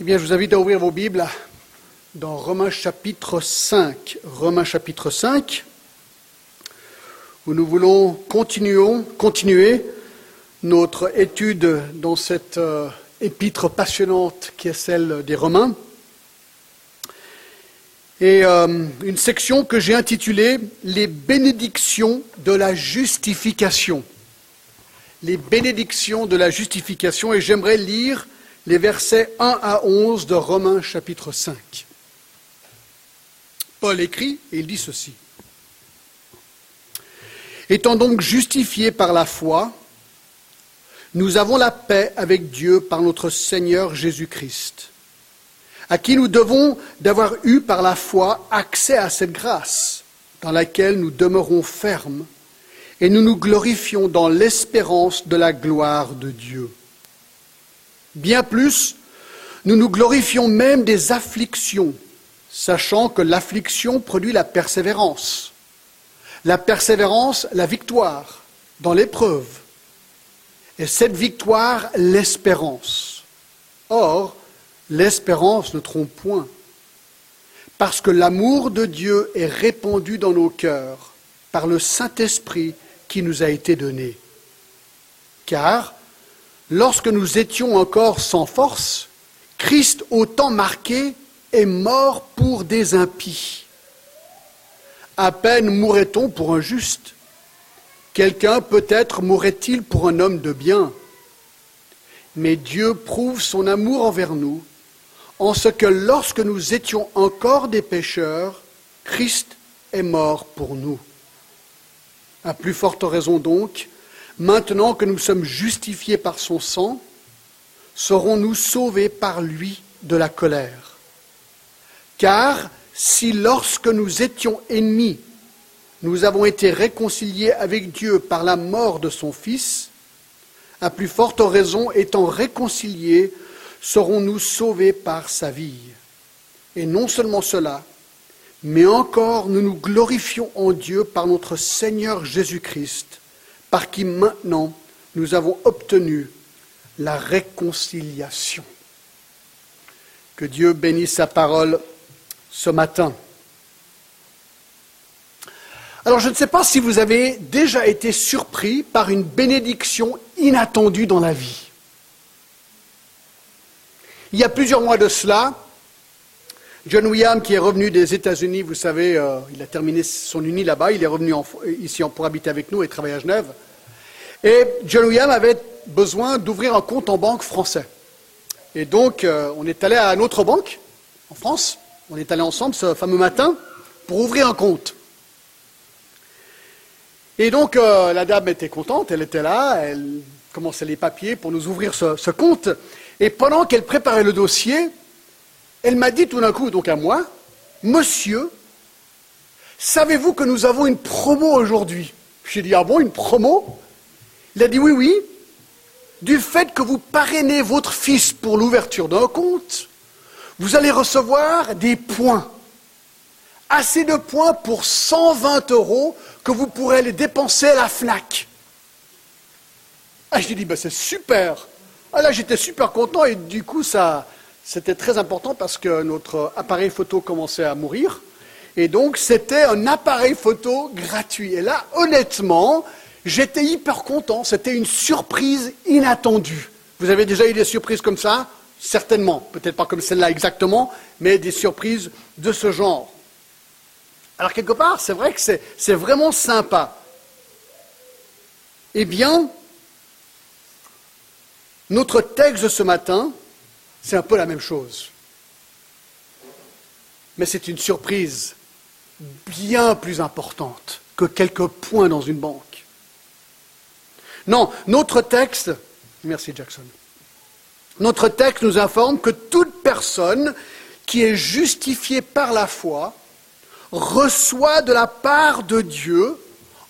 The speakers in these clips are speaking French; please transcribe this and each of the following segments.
Eh bien, je vous invite à ouvrir vos Bibles dans Romains chapitre 5. Romains chapitre 5, où nous voulons continuer notre étude dans cette euh, épître passionnante qui est celle des Romains. Et euh, une section que j'ai intitulée Les bénédictions de la justification. Les bénédictions de la justification. Et j'aimerais lire les versets 1 à 11 de Romains chapitre 5. Paul écrit et il dit ceci. Étant donc justifiés par la foi, nous avons la paix avec Dieu par notre Seigneur Jésus-Christ, à qui nous devons d'avoir eu par la foi accès à cette grâce dans laquelle nous demeurons fermes et nous nous glorifions dans l'espérance de la gloire de Dieu. Bien plus, nous nous glorifions même des afflictions, sachant que l'affliction produit la persévérance. La persévérance, la victoire dans l'épreuve. Et cette victoire, l'espérance. Or, l'espérance ne trompe point, parce que l'amour de Dieu est répandu dans nos cœurs par le Saint-Esprit qui nous a été donné. Car lorsque nous étions encore sans force, Christ, au temps marqué, est mort pour des impies. À peine mourrait-on pour un juste. Quelqu'un peut-être mourrait-il pour un homme de bien. Mais Dieu prouve son amour envers nous en ce que lorsque nous étions encore des pécheurs, Christ est mort pour nous. À plus forte raison donc, Maintenant que nous sommes justifiés par son sang, serons-nous sauvés par lui de la colère. Car si lorsque nous étions ennemis, nous avons été réconciliés avec Dieu par la mort de son Fils, à plus forte raison, étant réconciliés, serons-nous sauvés par sa vie. Et non seulement cela, mais encore nous nous glorifions en Dieu par notre Seigneur Jésus-Christ par qui maintenant nous avons obtenu la réconciliation. Que Dieu bénisse sa parole ce matin. Alors je ne sais pas si vous avez déjà été surpris par une bénédiction inattendue dans la vie. Il y a plusieurs mois de cela, John William, qui est revenu des États-Unis, vous savez, euh, il a terminé son uni là-bas, il est revenu ici pour habiter avec nous et travailler à Genève. Et John William avait besoin d'ouvrir un compte en banque français. Et donc, euh, on est allé à une autre banque, en France. On est allé ensemble ce fameux matin pour ouvrir un compte. Et donc, euh, la dame était contente, elle était là, elle commençait les papiers pour nous ouvrir ce compte. Et pendant qu'elle préparait le dossier, elle m'a dit tout d'un coup, donc à moi, Monsieur, savez-vous que nous avons une promo aujourd'hui? J'ai dit, ah bon, une promo? Il a dit oui, oui, du fait que vous parrainez votre fils pour l'ouverture d'un compte, vous allez recevoir des points. Assez de points pour 120 euros que vous pourrez les dépenser à la FNAC. Ah, je dit, ben, c'est super. Ah, là, j'étais super content et du coup, ça, c'était très important parce que notre appareil photo commençait à mourir. Et donc, c'était un appareil photo gratuit. Et là, honnêtement, J'étais hyper content, c'était une surprise inattendue. Vous avez déjà eu des surprises comme ça? Certainement, peut-être pas comme celle-là exactement, mais des surprises de ce genre. Alors quelque part, c'est vrai que c'est vraiment sympa. Eh bien, notre texte de ce matin, c'est un peu la même chose. Mais c'est une surprise bien plus importante que quelques points dans une banque. Non, notre texte, merci Jackson, notre texte nous informe que toute personne qui est justifiée par la foi reçoit de la part de Dieu,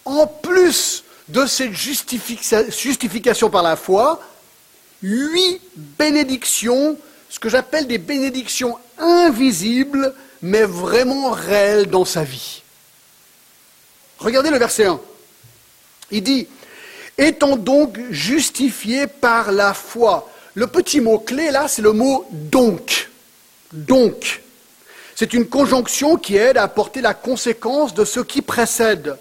en plus de cette justification par la foi, huit bénédictions, ce que j'appelle des bénédictions invisibles, mais vraiment réelles dans sa vie. Regardez le verset 1. Il dit, Étant donc justifiés par la foi, le petit mot clé là, c'est le mot donc. Donc. C'est une conjonction qui aide à apporter la conséquence de ce qui précède.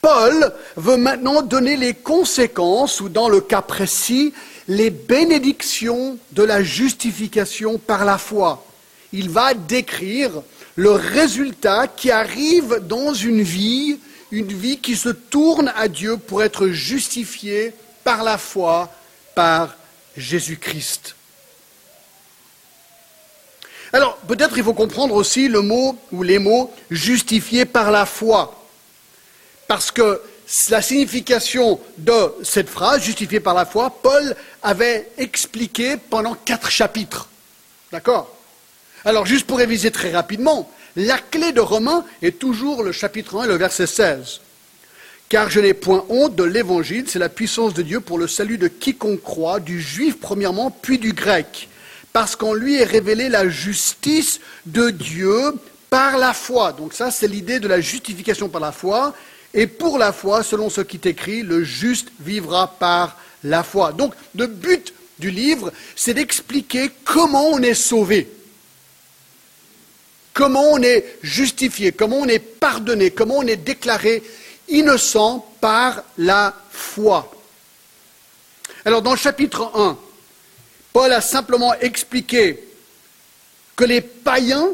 Paul veut maintenant donner les conséquences, ou dans le cas précis, les bénédictions de la justification par la foi. Il va décrire le résultat qui arrive dans une vie, une vie qui se tourne à Dieu pour être justifiée par la foi, par Jésus-Christ. Alors, peut-être il faut comprendre aussi le mot ou les mots justifié par la foi. Parce que la signification de cette phrase, justifié par la foi, Paul avait expliqué pendant quatre chapitres. D'accord? Alors, juste pour réviser très rapidement, la clé de Romains est toujours le chapitre 1 et le verset 16. Car je n'ai point honte de l'évangile, c'est la puissance de Dieu pour le salut de quiconque croit, du juif premièrement, puis du grec. Parce qu'en lui est révélée la justice de Dieu par la foi. Donc ça, c'est l'idée de la justification par la foi. Et pour la foi, selon ce qui est écrit, le juste vivra par la foi. Donc le but du livre, c'est d'expliquer comment on est sauvé, comment on est justifié, comment on est pardonné, comment on est déclaré innocent par la foi. Alors dans le chapitre 1, Paul a simplement expliqué que les païens,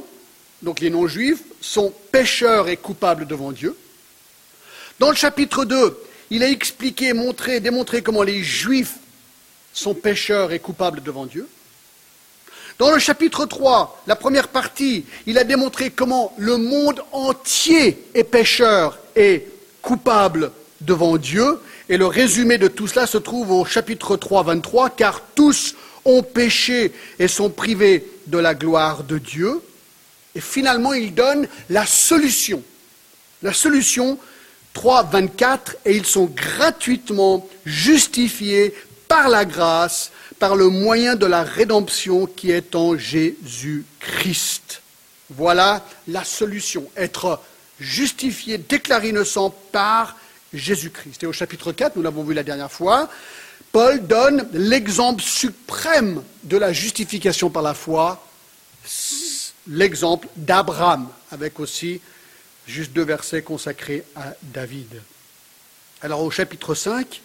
donc les non-juifs, sont pécheurs et coupables devant Dieu. Dans le chapitre 2, il a expliqué, montré, démontré comment les juifs sont pécheurs et coupables devant Dieu. Dans le chapitre 3, la première partie, il a démontré comment le monde entier est pécheur et coupable devant Dieu. Et le résumé de tout cela se trouve au chapitre 3, 23, car tous ont péché et sont privés de la gloire de Dieu. Et finalement, il donne la solution. La solution 3, 24, et ils sont gratuitement justifiés par la grâce, par le moyen de la rédemption qui est en Jésus-Christ. Voilà la solution, être justifié, déclaré innocent par Jésus-Christ. Et au chapitre 4, nous l'avons vu la dernière fois, Paul donne l'exemple suprême de la justification par la foi, l'exemple d'Abraham, avec aussi juste deux versets consacrés à David. Alors au chapitre 5,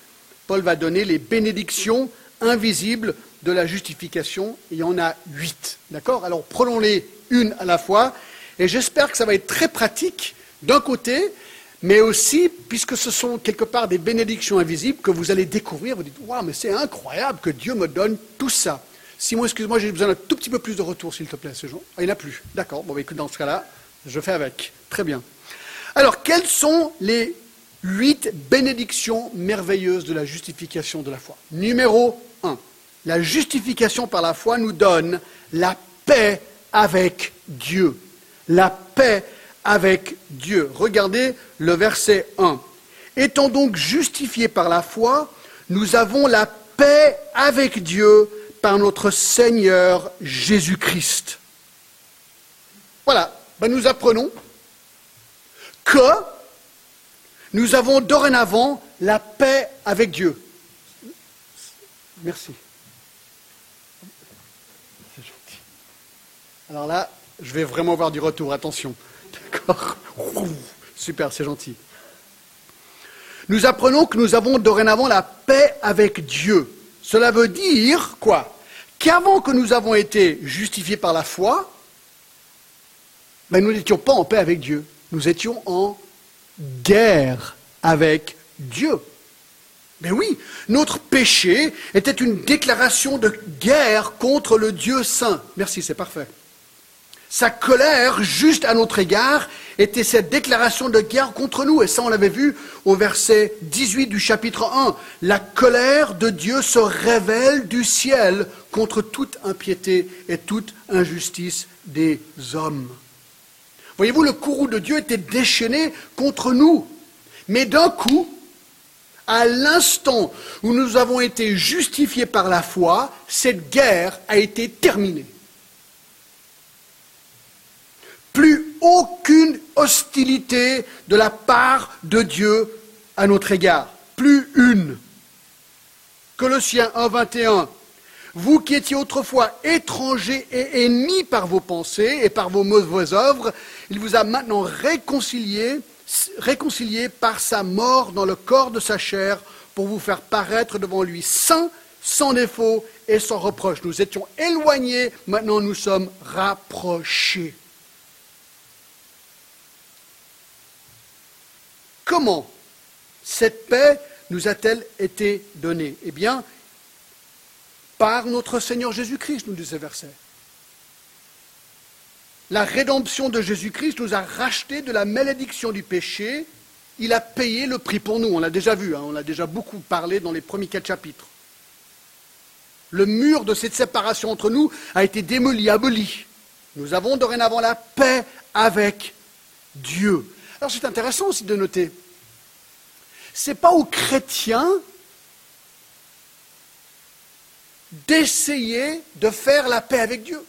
Paul va donner les bénédictions invisibles de la justification. Il y en a huit. D'accord? Alors prenons-les une à la fois. Et j'espère que ça va être très pratique d'un côté, mais aussi, puisque ce sont quelque part des bénédictions invisibles que vous allez découvrir, vous dites, waouh, mais c'est incroyable que Dieu me donne tout ça. Simon, excuse-moi, j'ai besoin d'un tout petit peu plus de retour, s'il te plaît, ce jour. Ah, il n'y en a plus. D'accord, bon, bah, écoute, dans ce cas-là, je fais avec. Très bien. Alors, quelles sont les huit bénédictions merveilleuses de la justification de la foi? Numéro un, la justification par la foi nous donne la paix avec Dieu. La paix avec Dieu. Regardez le verset 1. Étant donc justifiés par la foi, nous avons la paix avec Dieu par notre Seigneur Jésus-Christ. Voilà, ben, nous apprenons que nous avons dorénavant la paix avec Dieu. Merci. C'est gentil. Alors là, je vais vraiment avoir du retour, attention. D'accord Super, c'est gentil. Nous apprenons que nous avons dorénavant la paix avec Dieu. Cela veut dire quoi? Qu'avant que nous avons été justifiés par la foi, ben, nous n'étions pas en paix avec Dieu. Nous étions en guerre avec Dieu. Mais oui, notre péché était une déclaration de guerre contre le Dieu saint. Merci, c'est parfait. Sa colère, juste à notre égard, était cette déclaration de guerre contre nous. Et ça, on l'avait vu au verset 18 du chapitre 1. La colère de Dieu se révèle du ciel contre toute impiété et toute injustice des hommes. Voyez-vous, le courroux de Dieu était déchaîné contre nous. Mais d'un coup, à l'instant où nous avons été justifiés par la foi, cette guerre a été terminée. Plus aucune hostilité de la part de Dieu à notre égard. Plus une. Colossiens 1, 21. Vous qui étiez autrefois étrangers et ennemis par vos pensées et par vos mauvaises œuvres, il vous a maintenant réconciliés, réconciliés par sa mort dans le corps de sa chair pour vous faire paraître devant lui saint, sans défaut et sans reproche. Nous étions éloignés, maintenant nous sommes rapprochés. Comment cette paix nous a-t-elle été donnée? Eh bien, par notre Seigneur Jésus-Christ, nous dit ce verset. La rédemption de Jésus-Christ nous a rachetés de la malédiction du péché. Il a payé le prix pour nous. On l'a déjà vu, hein, on l'a déjà beaucoup parlé dans les premiers quatre chapitres. Le mur de cette séparation entre nous a été démoli, aboli. Nous avons dorénavant la paix avec Dieu. Alors c'est intéressant aussi de noter. Ce n'est pas aux chrétiens d'essayer de faire la paix avec Dieu.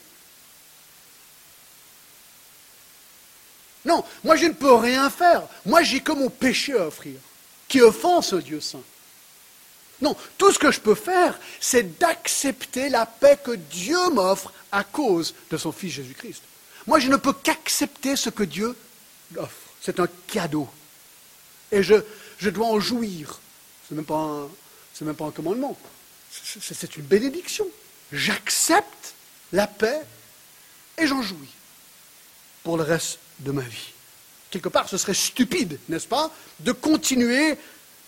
Non, moi je ne peux rien faire. Moi j'ai que mon péché à offrir, qui offense Dieu saint. Non, tout ce que je peux faire, c'est d'accepter la paix que Dieu m'offre à cause de son Fils Jésus-Christ. Moi je ne peux qu'accepter ce que Dieu offre. C'est un cadeau. Et je, je dois en jouir. Ce n'est même, même, pas un commandement c'est une bénédiction. J'accepte la paix et j'en jouis pour le reste de ma vie. Quelque part, ce serait stupide, n'est-ce pas, de continuer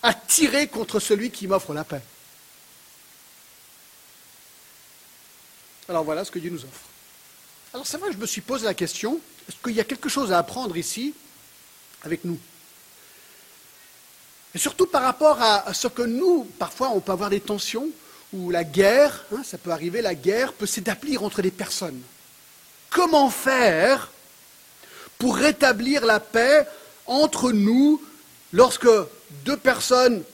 à tirer contre celui qui m'offre la paix. Alors voilà ce que Dieu nous offre. Alors c'est vrai, je me suis posé la question, est-ce qu'il y a quelque chose à apprendre ici avec nous? Et surtout par rapport à ce que nous, parfois, on peut avoir des tensions, où la guerre, hein, ça peut arriver, la guerre peut s'établir entre des personnes. Comment faire pour rétablir la paix entre nous lorsque deux personnes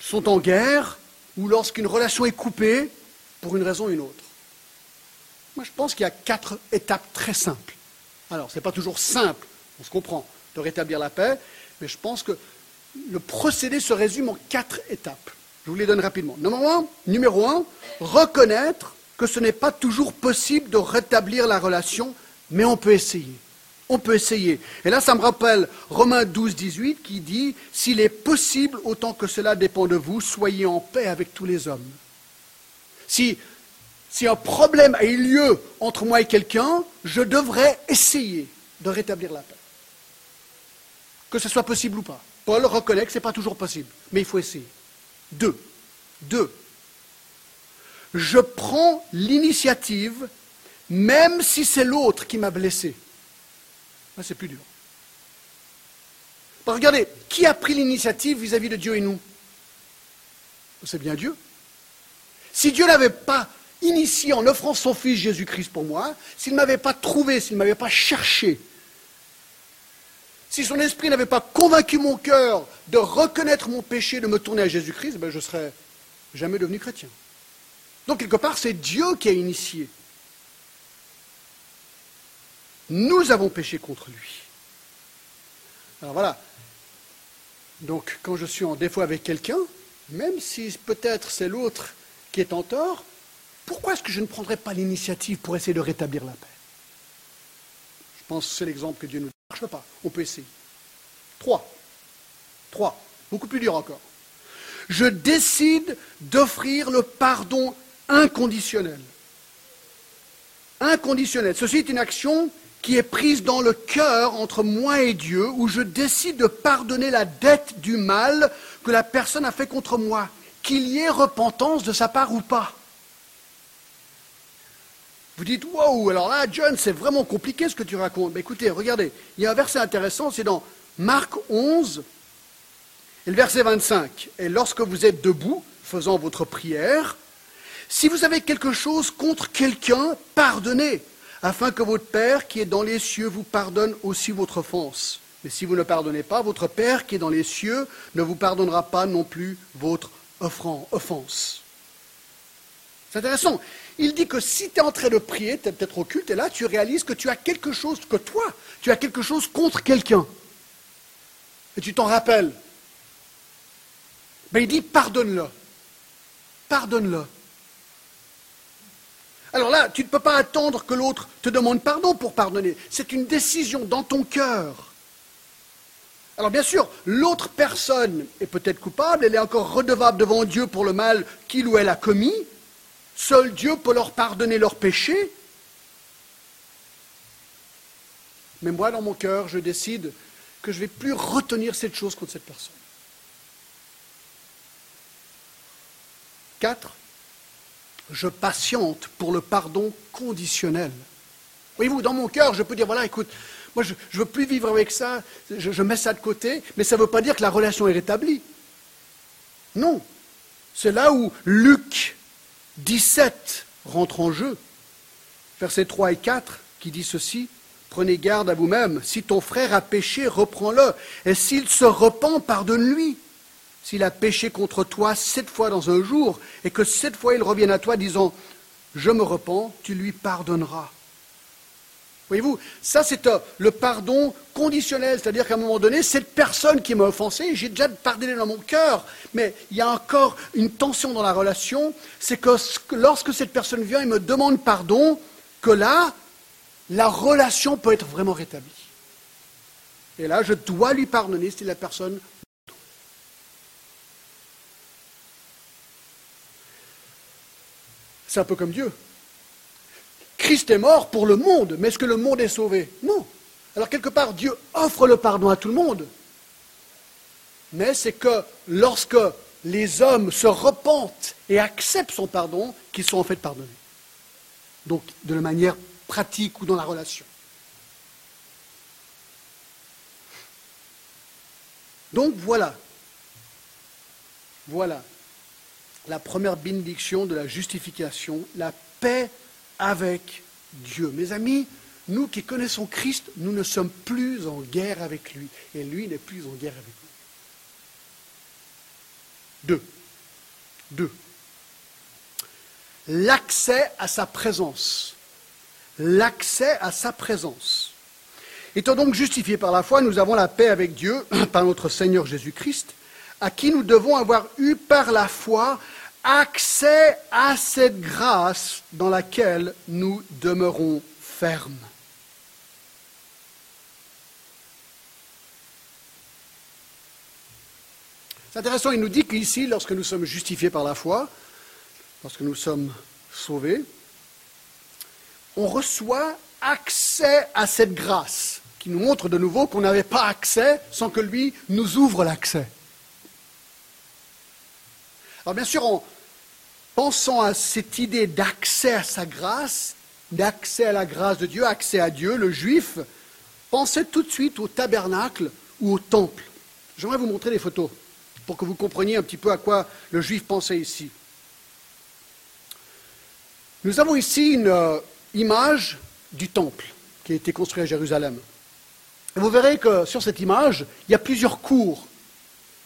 sont en guerre ou lorsqu'une relation est coupée pour une raison ou une autre? Moi, je pense qu'il y a quatre étapes très simples. Alors, ce n'est pas toujours simple, on se comprend, de rétablir la paix, mais je pense que le procédé se résume en quatre étapes. Je vous les donne rapidement. Numéro un, reconnaître que ce n'est pas toujours possible de rétablir la relation, mais on peut essayer. On peut essayer. Et là, ça me rappelle Romains 12, 18 qui dit S'il est possible, autant que cela dépend de vous, soyez en paix avec tous les hommes. Si, si un problème a eu lieu entre moi et quelqu'un, je devrais essayer de rétablir la paix. Que ce soit possible ou pas. Paul reconnaît que ce n'est pas toujours possible, mais il faut essayer. Deux. Deux. Je prends l'initiative même si c'est l'autre qui m'a blessé. Là, c'est plus dur. regardez, qui a pris l'initiative vis-à-vis de Dieu et nous? C'est bien Dieu. Si Dieu n'avait pas initié en offrant son Fils Jésus-Christ pour moi, s'il ne m'avait pas trouvé, s'il ne m'avait pas cherché, si son esprit n'avait pas convaincu mon cœur de reconnaître mon péché, de me tourner à Jésus-Christ, ben je ne serais jamais devenu chrétien. Donc, quelque part, c'est Dieu qui a initié. Nous avons péché contre lui. Alors voilà. Donc, quand je suis en défaut avec quelqu'un, même si peut-être c'est l'autre qui est en tort, pourquoi est-ce que je ne prendrais pas l'initiative pour essayer de rétablir la paix? Je pense que c'est l'exemple que Dieu nous marche pas. On peut essayer. Trois. Trois. Beaucoup plus dur encore. Je décide d'offrir le pardon inconditionnel. Inconditionnel. Ceci est une action qui est prise dans le cœur entre moi et Dieu, où je décide de pardonner la dette du mal que la personne a fait contre moi, qu'il y ait repentance de sa part ou pas. Vous dites, wow, alors là, John, c'est vraiment compliqué ce que tu racontes. Mais écoutez, regardez, il y a un verset intéressant, c'est dans Marc 11, et le verset 25. Et lorsque vous êtes debout, faisant votre prière, si vous avez quelque chose contre quelqu'un, pardonnez, afin que votre Père qui est dans les cieux vous pardonne aussi votre offense. Mais si vous ne pardonnez pas, votre Père qui est dans les cieux ne vous pardonnera pas non plus votre offense. C'est intéressant. Il dit que si tu es en train de prier, tu es peut-être au culte, et là tu réalises que tu as quelque chose, que toi, tu as quelque chose contre quelqu'un. Et tu t'en rappelles. Mais il dit pardonne-le. Pardonne-le. Alors là, tu ne peux pas attendre que l'autre te demande pardon pour pardonner. C'est une décision dans ton cœur. Alors bien sûr, l'autre personne est peut-être coupable, elle est encore redevable devant Dieu pour le mal qu'il ou elle a commis. Seul Dieu peut leur pardonner leurs péchés. Mais moi, dans mon cœur, je décide que je ne vais plus retenir cette chose contre cette personne. Quatre, je patiente pour le pardon conditionnel. Voyez-vous, dans mon cœur, je peux dire, voilà, écoute, moi, je ne veux plus vivre avec ça, je, je, mets ça de côté, mais ça ne veut pas dire que la relation est rétablie. Non. C'est là où Luc 17 rentre en jeu. Versets 3 et 4, qui dit ceci. Prenez garde à vous-même. Si ton frère a péché, reprends-le. Et s'il se repent, pardonne-lui. S'il a péché contre toi sept fois dans un jour, et que sept fois il revienne à toi disant Je me repens, tu lui pardonneras. Voyez-vous, ça c'est euh, le pardon conditionnel, c'est-à-dire qu'à un moment donné, cette personne qui m'a offensé, j'ai déjà pardonné dans mon cœur, mais il y a encore une tension dans la relation, c'est que lorsque cette personne vient et me demande pardon, que là, la relation peut être vraiment rétablie. Et là, je dois lui pardonner si la personne. C'est un peu comme Dieu. Christ est mort pour le monde, mais est-ce que le monde est sauvé? Non. Alors quelque part, Dieu offre le pardon à tout le monde. Mais c'est que lorsque les hommes se repentent et acceptent son pardon, qu'ils sont en fait pardonnés. Donc de la manière pratique ou dans la relation. Donc voilà. Voilà la première bénédiction de la justification, la paix avec Dieu. Mes amis, nous qui connaissons Christ, nous ne sommes plus en guerre avec lui, et lui n'est plus en guerre avec nous. Deux. Deux. L'accès à sa présence l'accès à sa présence. Étant donc justifiés par la foi, nous avons la paix avec Dieu par notre Seigneur Jésus-Christ, à qui nous devons avoir eu par la foi accès à cette grâce dans laquelle nous demeurons fermes. C'est intéressant, il nous dit qu'ici, lorsque nous sommes justifiés par la foi, lorsque nous sommes sauvés, on reçoit accès à cette grâce, qui nous montre de nouveau qu'on n'avait pas accès sans que lui nous ouvre l'accès. Alors bien sûr, en pensant à cette idée d'accès à sa grâce, d'accès à la grâce de Dieu, accès à Dieu, le juif pensait tout de suite au tabernacle ou au temple. J'aimerais vous montrer des photos pour que vous compreniez un petit peu à quoi le juif pensait ici. Nous avons ici une, euh, image du temple qui a été construit à Jérusalem. Vous verrez que sur cette image, il y a plusieurs cours.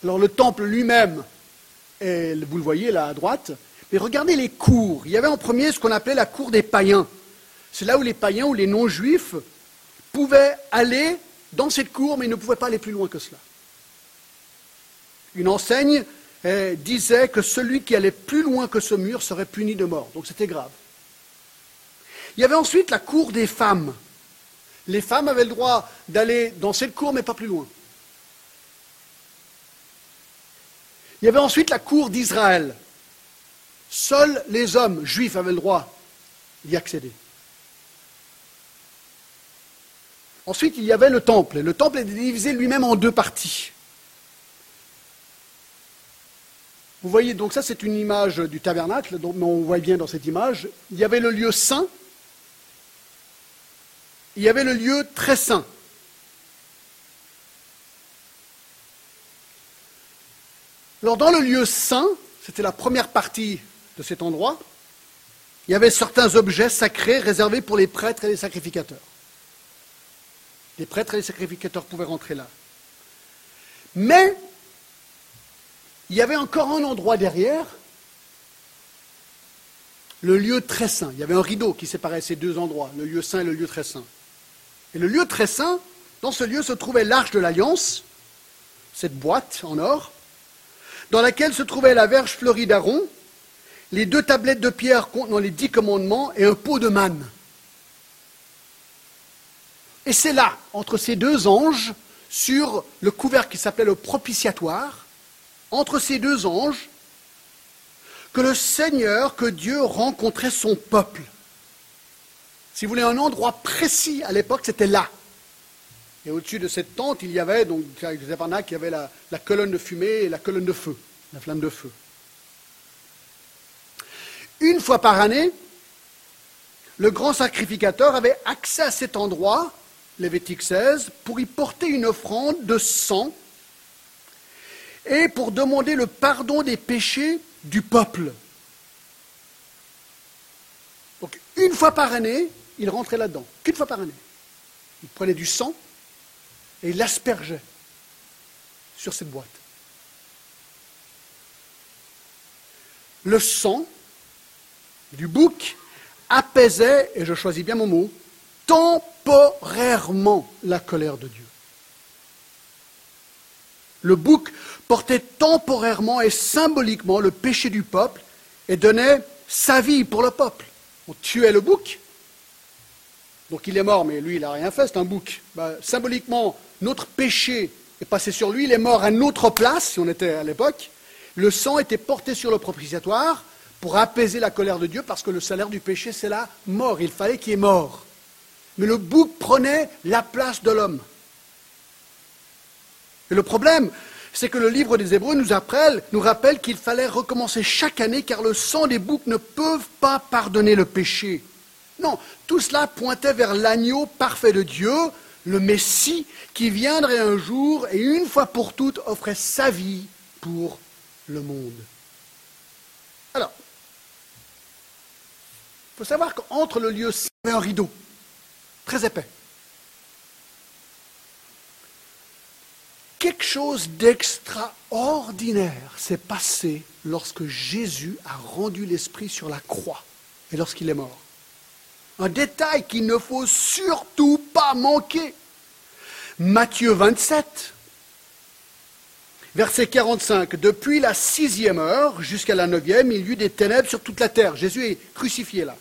Alors le temple lui-même, vous le voyez là à droite, mais regardez les cours. Il y avait en premier ce qu'on appelait la cour des païens. C'est là où les païens ou les non-juifs pouvaient aller dans cette cour, mais ils ne pouvaient pas aller plus loin que cela. Une enseigne eh, disait que celui qui allait plus loin que ce mur serait puni de mort. Donc c'était grave. Il y avait ensuite la cour des femmes. Les femmes avaient le droit d'aller dans cette cour, mais pas plus loin. Il y avait ensuite la cour d'Israël. Seuls les hommes juifs avaient le droit d'y accéder. Ensuite, il y avait le temple. le temple est divisé lui-même en deux parties. Vous voyez, donc ça c'est une image du tabernacle, mais on voit bien dans cette image. Il y avait le lieu saint, il y avait le lieu très saint. Alors dans le lieu saint, c'était la première partie de cet endroit, il y avait certains objets sacrés réservés pour les prêtres et les sacrificateurs. Les prêtres et les sacrificateurs pouvaient rentrer là. Mais il y avait encore un endroit derrière, le lieu très saint. Il y avait un rideau qui séparait ces deux endroits, le lieu saint et le lieu très saint. Et le lieu très saint, dans ce lieu se trouvait l'arche de l'Alliance, cette boîte en or, dans laquelle se trouvait la verge fleurie d'Aaron, les deux tablettes de pierre contenant les dix commandements et un pot de manne. Et c'est là, entre ces deux anges, sur le couvercle qui s'appelait le propitiatoire, entre ces deux anges, que le Seigneur, que Dieu rencontrait son peuple. Si vous voulez un endroit précis à l'époque, c'était là. Et au-dessus de cette tente, il y avait, donc, il y avait la colonne de fumée et la colonne de feu, la flamme de feu. Une fois par année, le grand sacrificateur avait accès à cet endroit, Lévitique 16, pour y porter une offrande de sang et pour demander le pardon des péchés du peuple. Donc, une fois par année, il rentrait là-dedans. Qu'une fois par année. Il prenait du sang et il l'aspergeait sur cette boîte. Le sang du bouc apaisait, et je choisis bien mon mot, temporairement la colère de Dieu. Le bouc portait temporairement et symboliquement le péché du peuple et donnait sa vie pour le peuple. On tuait le bouc, donc il est mort, mais lui il n'a rien fait, c'est un bouc. Bah, symboliquement, notre péché est passé sur lui, il est mort à notre place, si on était à l'époque. Le sang était porté sur le propitiatoire pour apaiser la colère de Dieu, parce que le salaire du péché, c'est la mort. Il fallait qu'il y mort. Mais le bouc prenait la place de l'homme. Et le problème, c'est que le livre des Hébreux nous rappelle, nous rappelle qu'il fallait recommencer chaque année, car le sang des boucs ne peut pas pardonner le péché. Non, tout cela pointait vers l'agneau parfait de Dieu, le Messie, qui viendrait un jour et une fois pour toutes offrait sa vie pour le monde. Alors, il faut savoir qu'entre le lieu saint et un rideau, très épais. Quelque chose d'extraordinaire s'est passé lorsque Jésus a rendu l'Esprit sur la croix et lorsqu'il est mort. Un détail qu'il ne faut surtout pas manquer. Matthieu 27, verset 45. Depuis la sixième heure jusqu'à la neuvième, il y eut des ténèbres sur toute la terre. Jésus est crucifié là.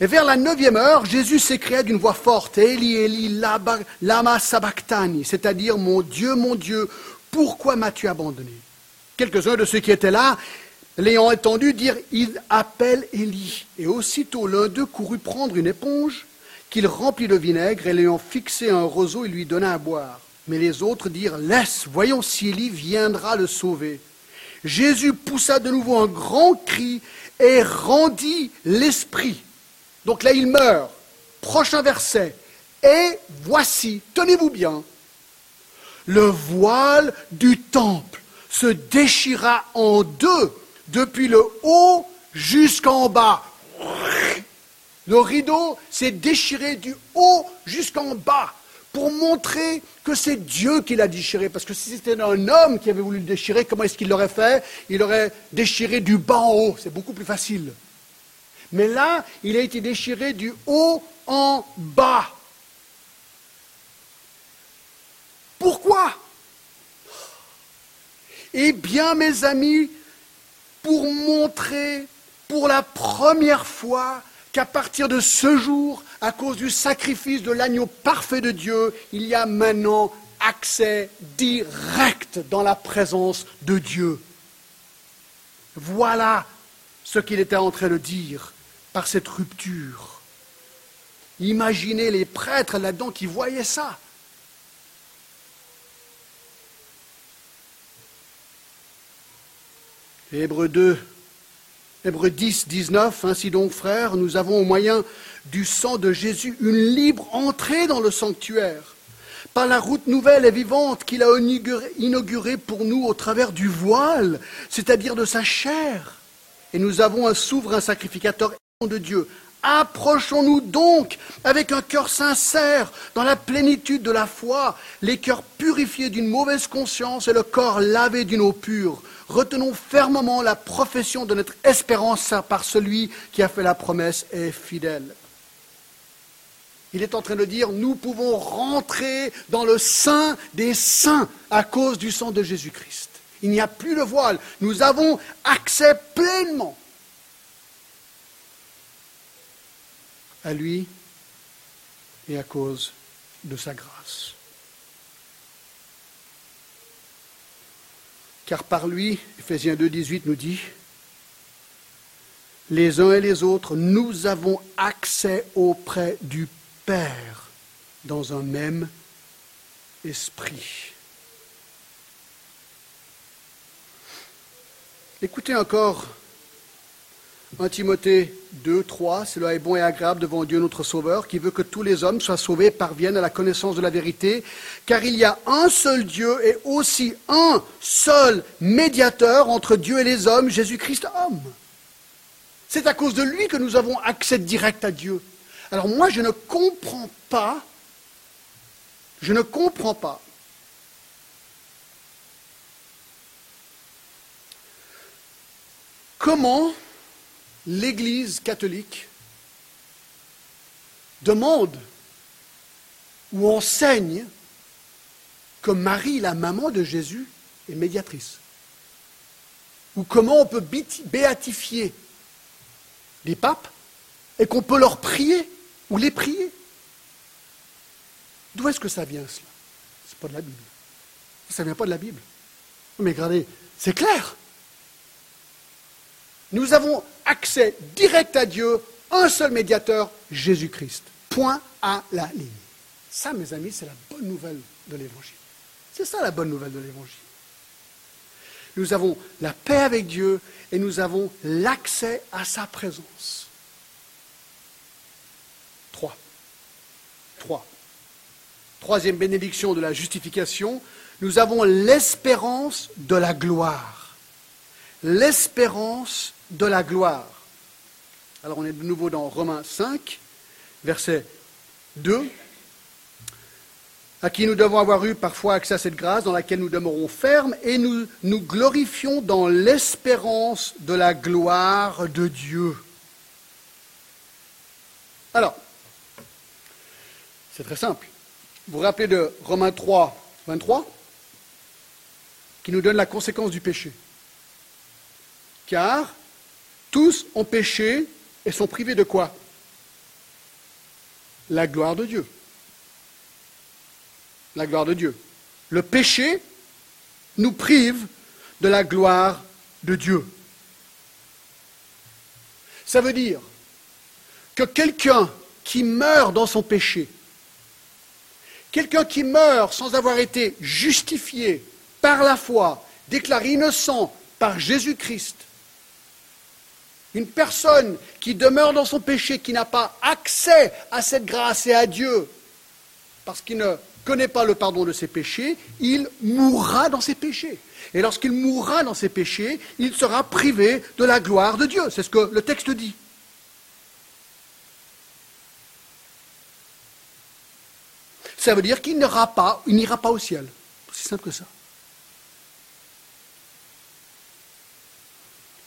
Et vers la neuvième heure, Jésus s'écria d'une voix forte, Eli, Eli, lama sabachthani, c'est-à-dire, mon Dieu, mon Dieu, pourquoi m'as-tu abandonné? Quelques-uns de ceux qui étaient là l'ayant entendu dire Il appelle Élie. Et aussitôt l'un d'eux courut prendre une éponge qu'il remplit de vinaigre et l'ayant fixé à un roseau, il lui donna à boire. Mais les autres dirent Laisse, voyons si Élie viendra le sauver. Jésus poussa de nouveau un grand cri et rendit l'esprit. Donc là, il meurt. Prochain verset. Et voici, tenez-vous bien, le voile du temple se déchira en deux depuis le haut jusqu'en bas. Le rideau s'est déchiré du haut jusqu'en bas pour montrer que c'est Dieu qui l'a déchiré. Parce que si c'était un homme qui avait voulu le déchirer, comment est-ce qu'il l'aurait fait? Il aurait déchiré du bas en haut. C'est beaucoup plus facile. Mais là, il a été déchiré du haut en bas. Pourquoi? Eh bien, mes amis, pour montrer pour la première fois qu'à partir de ce jour, à cause du sacrifice de l'agneau parfait de Dieu, il y a maintenant accès direct dans la présence de Dieu. Voilà ce qu'il était en train de dire par cette rupture. Imaginez les prêtres là-dedans qui voyaient ça. Hébreu 2, Hébreu 10, 19, ainsi donc frères, nous avons au moyen du sang de Jésus une libre entrée dans le sanctuaire, par la route nouvelle et vivante qu'il a inaugurée pour nous au travers du voile, c'est-à-dire de sa chair. Et nous avons un souverain sacrificateur de Dieu. Approchons-nous donc avec un cœur sincère, dans la plénitude de la foi, les cœurs purifiés d'une mauvaise conscience et le corps lavé d'une eau pure retenons fermement la profession de notre espérance par celui qui a fait la promesse et est fidèle. Il est en train de dire, nous pouvons rentrer dans le sein des saints à cause du sang de Jésus-Christ. Il n'y a plus de voile. Nous avons accès pleinement à lui et à cause de sa grâce. Car par lui, Ephésiens 2, 18 nous dit, les uns et les autres, nous avons accès auprès du Père dans un même esprit. Écoutez encore 1 Timothée 2, 3, cela est bon et agréable devant Dieu notre Sauveur, qui veut que tous les hommes soient sauvés et parviennent à la connaissance de la vérité, car il y a un seul Dieu et aussi un seul médiateur entre Dieu et les hommes, Jésus-Christ homme. C'est à cause de lui que nous avons accès direct à Dieu. Alors moi, je ne comprends pas, je ne comprends pas comment l'Église catholique demande ou enseigne que Marie, la maman de Jésus, est médiatrice. Ou comment on peut béatifier les papes et qu'on peut leur prier ou les prier. D'où est-ce que ça vient cela? C'est pas de la Bible. Ça ne vient pas de la Bible. Mais regardez, c'est clair. Nous avons accès direct à Dieu, un seul médiateur, Jésus-Christ. Point à la ligne. Ça, mes amis, c'est la bonne nouvelle de l'Évangile. C'est ça la bonne nouvelle de l'Évangile. Nous avons la paix avec Dieu et nous avons l'accès à sa présence. Trois. Trois. Troisième bénédiction de la justification, nous avons l'espérance de la gloire. L'espérance de la gloire. Alors on est de nouveau dans Romains 5, verset 2, à qui nous devons avoir eu parfois accès à cette grâce dans laquelle nous demeurons fermes et nous nous glorifions dans l'espérance de la gloire de Dieu. Alors, c'est très simple. Vous vous rappelez de Romains 3, 23, qui nous donne la conséquence du péché. Car tous ont péché et sont privés de quoi? La gloire de Dieu. La gloire de Dieu. Le péché nous prive de la gloire de Dieu. Ça veut dire que quelqu'un qui meurt dans son péché, quelqu'un qui meurt sans avoir été justifié par la foi, déclaré innocent par Jésus-Christ, une personne qui demeure dans son péché, qui n'a pas accès à cette grâce et à Dieu, parce qu'il ne connaît pas le pardon de ses péchés, il mourra dans ses péchés. Et lorsqu'il mourra dans ses péchés, il sera privé de la gloire de Dieu. C'est ce que le texte dit. Ça veut dire qu'il n'ira pas, pas au ciel. C'est simple que ça.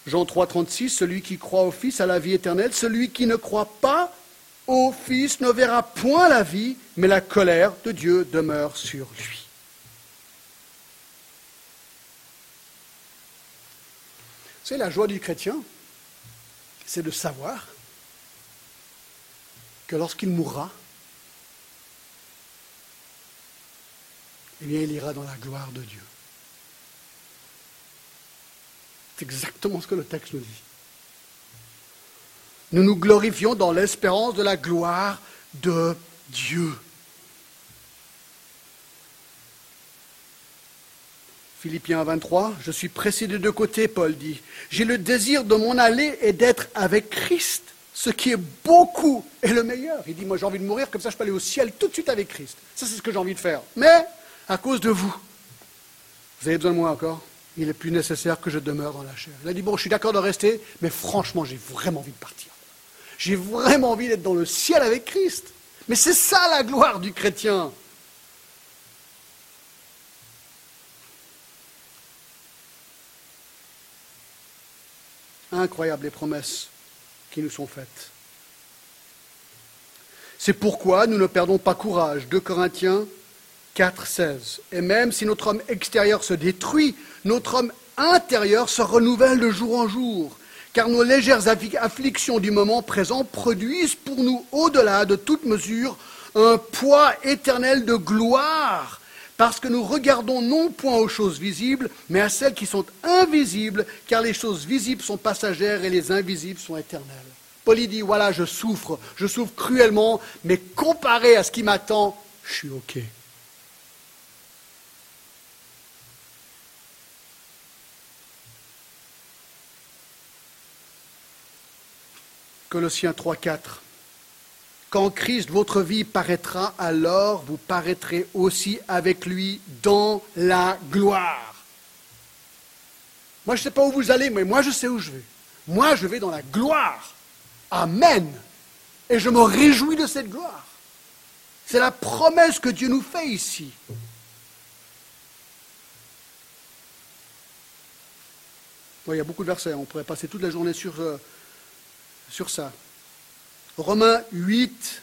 Jean 3, 36, celui qui croit au Fils a la vie éternelle, celui qui ne croit pas au Fils ne verra point la vie, mais la colère de Dieu demeure sur lui. C'est la joie du chrétien, c'est de savoir que lorsqu'il mourra, eh il ira dans la gloire de Dieu. C'est exactement ce que le texte nous dit. Nous nous glorifions dans l'espérance de la gloire de Dieu. Philippiens 23, je suis pressé de deux côtés, Paul dit. J'ai le désir de m'en aller et d'être avec Christ, ce qui est beaucoup et le meilleur. Il dit, moi j'ai envie de mourir, comme ça je peux aller au ciel tout de suite avec Christ. Ça c'est ce que j'ai envie de faire. Mais, à cause de vous, vous avez besoin de moi encore? Il est plus nécessaire que je demeure dans la chair. Il a dit, bon, je suis d'accord de rester, mais franchement, j'ai vraiment envie de partir. J'ai vraiment envie d'être dans le ciel avec Christ. Mais c'est ça la gloire du chrétien. Incroyable les promesses qui nous sont faites. C'est pourquoi nous ne perdons pas courage. 2 Corinthiens 4, 16. Et même si notre homme extérieur se détruit, notre homme intérieur se renouvelle de jour en jour. car nos légères afflictions du moment présent produisent pour nous, au-delà de toute mesure, un poids éternel de gloire, parce que nous regardons non point aux choses visibles, mais à celles qui sont invisibles, car les choses visibles sont passagères et les invisibles sont éternelles. Paul dit, voilà, je souffre, je souffre cruellement, mais comparé à ce qui m'attend, je suis OK. Colossiens 3, 4. Quand Christ, votre vie, paraîtra, alors vous paraîtrez aussi avec lui dans la gloire. Moi, je ne sais pas où vous allez, mais moi, je sais où je vais. Moi, je vais dans la gloire. Amen. Et je me réjouis de cette gloire. C'est la promesse que Dieu nous fait ici. il y a beaucoup de versets, on pourrait passer toute la journée sur, euh, sur ça. Romains 8,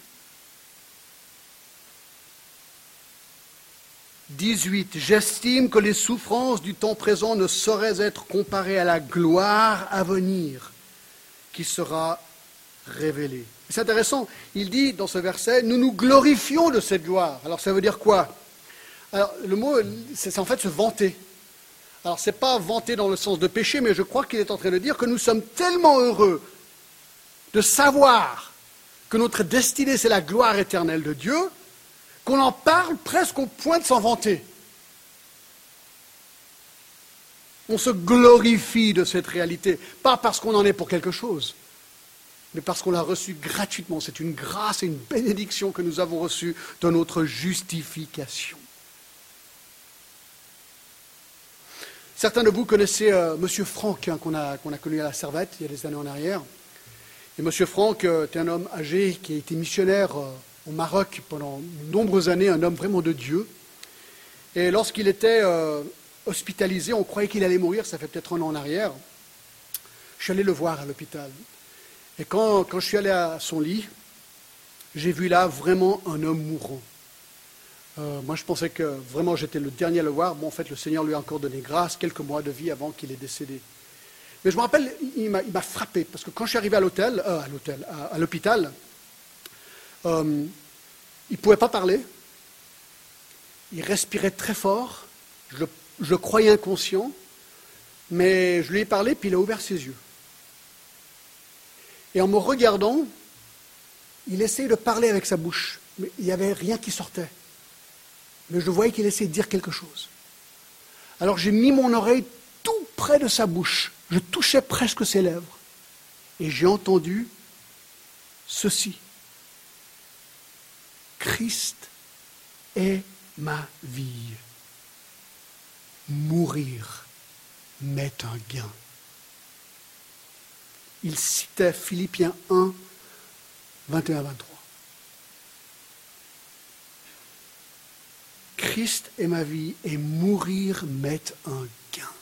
18. J'estime que les souffrances du temps présent ne sauraient être comparées à la gloire à venir qui sera révélée. C'est intéressant, il dit dans ce verset, nous nous glorifions de cette gloire. Alors ça veut dire quoi? Alors le mot, c'est en fait se vanter. Alors ce n'est pas vanter dans le sens de péché, mais je crois qu'il est en train de dire que nous sommes tellement heureux de savoir que notre destinée, c'est la gloire éternelle de Dieu, qu'on en parle presque au point de s'en vanter. On se glorifie de cette réalité, pas parce qu'on en est pour quelque chose, mais parce qu'on l'a reçu gratuitement. C'est une grâce et une bénédiction que nous avons reçue de notre justification. Certains de vous connaissez euh, M. Franck, qu'on a, a, connu à la Servette il y a des années en arrière. Et M. Franck euh, est un homme âgé qui a été missionnaire euh, au Maroc pendant de nombreuses années, un homme vraiment de Dieu. Et lorsqu'il était euh, hospitalisé, on croyait qu'il allait mourir, ça fait peut-être un an en arrière. Je suis allé le voir à l'hôpital. Et quand, quand, je suis allé à son lit, j'ai vu là vraiment un homme mourant. moi, je pensais que vraiment j'étais le dernier à le voir. Bon, en fait, le Seigneur lui a encore donné grâce, quelques mois de vie avant qu'il ait décédé. Mais je me rappelle, il m'a frappé, parce que quand je suis arrivé à l'hôtel, euh, à l'hôtel, à, l'hôpital, euh, il ne pouvait pas parler. Il respirait très fort. Je le, croyais inconscient. Mais je lui ai parlé, puis il a ouvert ses yeux. Et en me regardant, il essayait de parler avec sa bouche, mais il n'y avait rien qui sortait. Mais je voyais qu'il essayait de dire quelque chose. Alors j'ai mis mon oreille tout près de sa bouche je touchais presque ses lèvres et j'ai entendu ceci. Christ est ma vie. Mourir m'est un gain. Il citait Philippiens 1, 21 23. Christ est ma vie et mourir m'est un gain.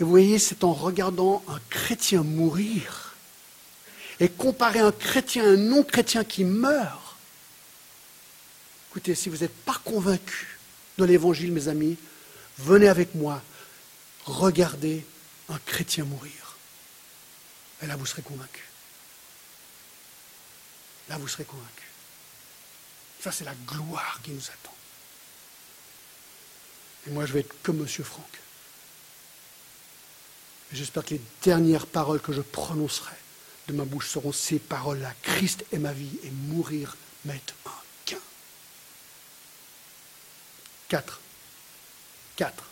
Et vous voyez, c'est en regardant un chrétien mourir et comparer un chrétien à un non-chrétien qui meurt. Écoutez, si vous n'êtes pas convaincu de l'évangile, mes amis, venez avec moi, regardez un chrétien mourir. Et là, vous serez convaincu. Là, vous serez convaincu. Ça, c'est la gloire qui nous attend. Et moi, je vais être comme M. Franck. J'espère que les dernières paroles que je prononcerai de ma bouche seront ces paroles-là. Christ est ma vie et mourir m'est un gain. Quatre. Quatre.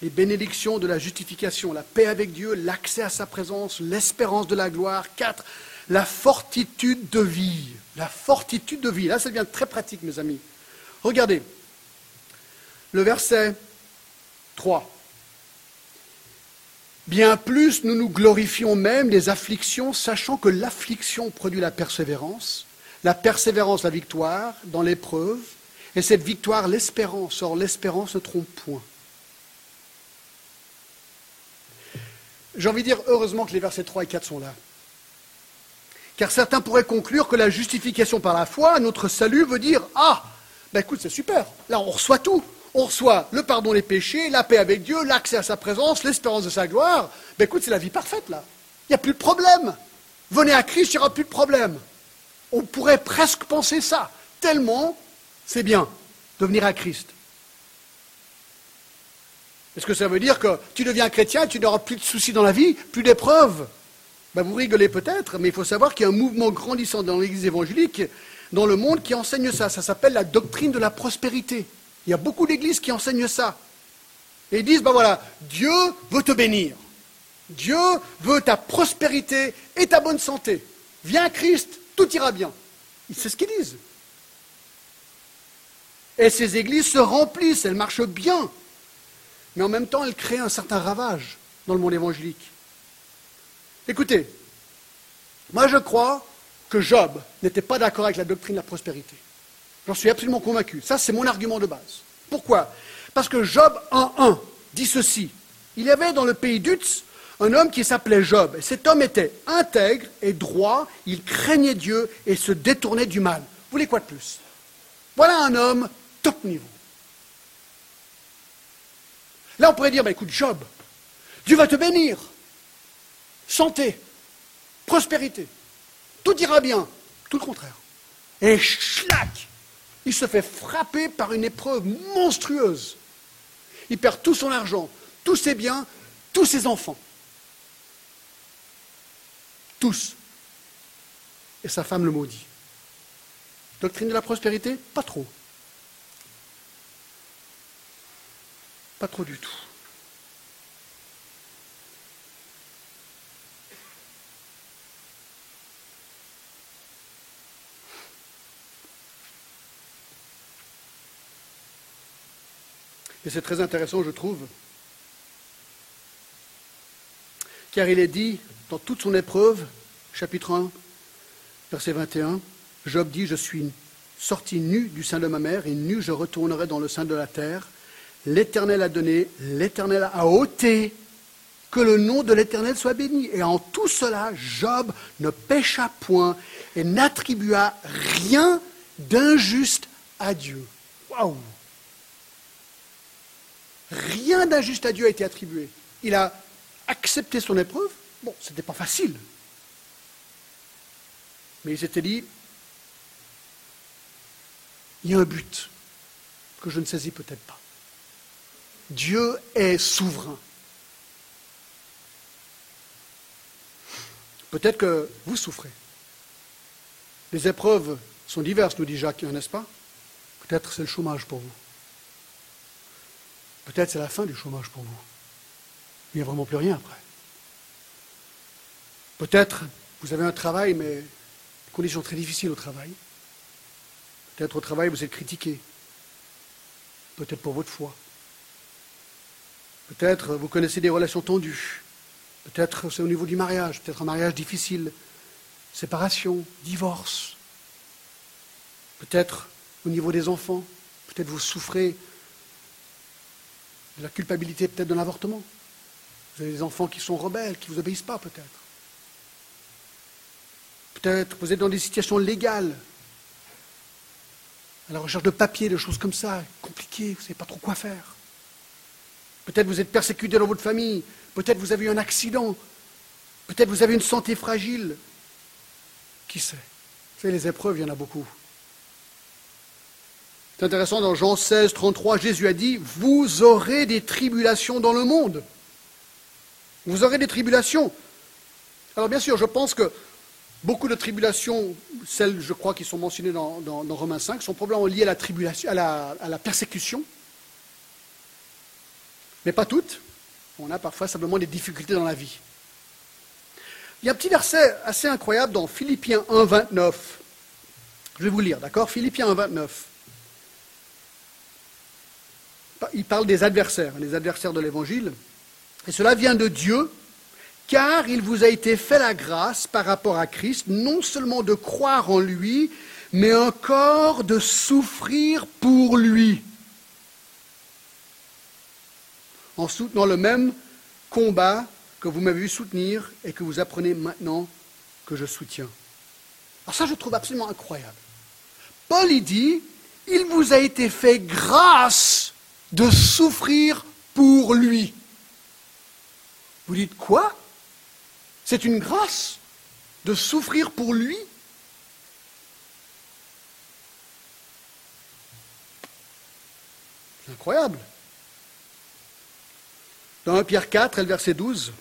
Les bénédictions de la justification, la paix avec Dieu, l'accès à sa présence, l'espérance de la gloire. Quatre. La fortitude de vie. La fortitude de vie. Là, ça devient très pratique, mes amis. Regardez. Le verset 3. Bien plus, nous nous glorifions même des afflictions, sachant que l'affliction produit la persévérance, la persévérance la victoire dans l'épreuve, et cette victoire l'espérance. Or, l'espérance ne trompe point. J'ai envie de dire heureusement que les versets 3 et 4 sont là. Car certains pourraient conclure que la justification par la foi, notre salut, veut dire Ah, ben écoute, c'est super, là on reçoit tout, on reçoit le pardon des péchés, la paix avec Dieu, l'accès à sa présence, l'espérance de sa gloire. Ben écoute, c'est la vie parfaite là. Il n'y a plus de problème. Venez à Christ, il n'y aura plus de problème. On pourrait presque penser ça, tellement c'est bien de venir à Christ. Est-ce que ça veut dire que tu deviens chrétien, tu n'auras plus de soucis dans la vie, plus d'épreuves? Ben, Vous rigolez peut-être, mais il faut savoir qu'il y a un mouvement grandissant dans l'Église évangélique, dans le monde, qui enseigne ça. Ça s'appelle la doctrine de la prospérité. Il y a beaucoup d'églises qui enseignent ça. Et ils disent, ben voilà, Dieu veut te bénir. Dieu veut ta prospérité et ta bonne santé. Viens à Christ, tout ira bien. C'est ce qu'ils disent. Et ces églises se remplissent, elles marchent bien. Mais en même temps, elles créent un certain ravage dans le monde évangélique. Écoutez, moi je crois que Job n'était pas d'accord avec la doctrine de la prospérité. J'en suis absolument convaincu. Ça, c'est mon argument de base. Pourquoi? Parce que Job 1.1 dit ceci. Il y avait dans le pays d'Utz un homme qui s'appelait Job. Et cet homme était intègre et droit, il craignait Dieu et se détournait du mal. Vous voulez quoi de plus? Voilà un homme top niveau. Là, on pourrait dire, bah, écoute, Job, Dieu va te bénir. Santé, prospérité. Tout ira bien. Tout le contraire. Et schlac Il se fait frapper par une épreuve monstrueuse. Il perd tout son argent, tous ses biens, tous ses enfants. Tous. Et sa femme le maudit. Doctrine de la prospérité? Pas trop. Pas trop du tout. C'est très intéressant, je trouve, car il est dit dans toute son épreuve, chapitre 1, verset 21, Job dit, je suis sorti nu du sein de ma mère, et nu je retournerai dans le sein de la terre. L'Éternel a donné, l'Éternel a ôté, que le nom de l'Éternel soit béni. Et en tout cela, Job ne pécha point et n'attribua rien d'injuste à Dieu. Waouh Rien d'injuste à Dieu a été attribué. Il a accepté son épreuve. Bon, ce n'était pas facile. Mais il s'était dit, il y a un but que je ne saisis peut-être pas. Dieu est souverain. Peut-être que vous souffrez. Les épreuves sont diverses, nous dit Jacques, n'est-ce pas? Peut-être c'est le chômage pour vous. Peut-être c'est la fin du chômage pour vous. Il n'y a vraiment plus rien après. Peut-être vous avez un travail, mais des conditions très difficiles au travail. Peut-être au travail vous êtes critiqué. Peut-être pour votre foi. Peut-être vous connaissez des relations tendues. Peut-être c'est au niveau du mariage, peut-être un mariage difficile. Séparation, divorce. Peut-être au niveau des enfants. Peut-être vous souffrez la culpabilité peut-être de l'avortement. Vous avez des enfants qui sont rebelles, qui ne vous obéissent pas peut-être. Peut-être vous êtes dans des situations légales, à la recherche de papiers, de choses comme ça, compliquées, vous ne savez pas trop quoi faire. Peut-être vous êtes persécuté dans votre famille, peut-être vous avez eu un accident, peut-être vous avez une santé fragile. Qui sait? Vous savez, les épreuves, il y en a beaucoup. C'est intéressant, dans Jean 16, 33, Jésus a dit, vous aurez des tribulations dans le monde. Vous aurez des tribulations. Alors bien sûr, je pense que beaucoup de tribulations, celles, je crois, qui sont mentionnées dans, Romains 5, sont probablement liées à la, tribulation, à la persécution. Mais pas toutes. On a parfois simplement des difficultés dans la vie. Il y a un petit verset assez incroyable dans Philippiens 1, 29. Je vais vous lire, d'accord? Philippiens 1, 29 il parle des adversaires, les adversaires de l'Évangile. Et cela vient de Dieu, car il vous a été fait la grâce par rapport à Christ, non seulement de croire en lui, mais encore de souffrir pour lui, en soutenant le même combat que vous m'avez vu soutenir et que vous apprenez maintenant que je soutiens. Alors ça, je trouve absolument incroyable. Paul y dit, il vous a été fait grâce de souffrir pour lui. Vous dites quoi? C'est une grâce de souffrir pour lui? C'est incroyable. Dans 1 Pierre 4 et le verset 12,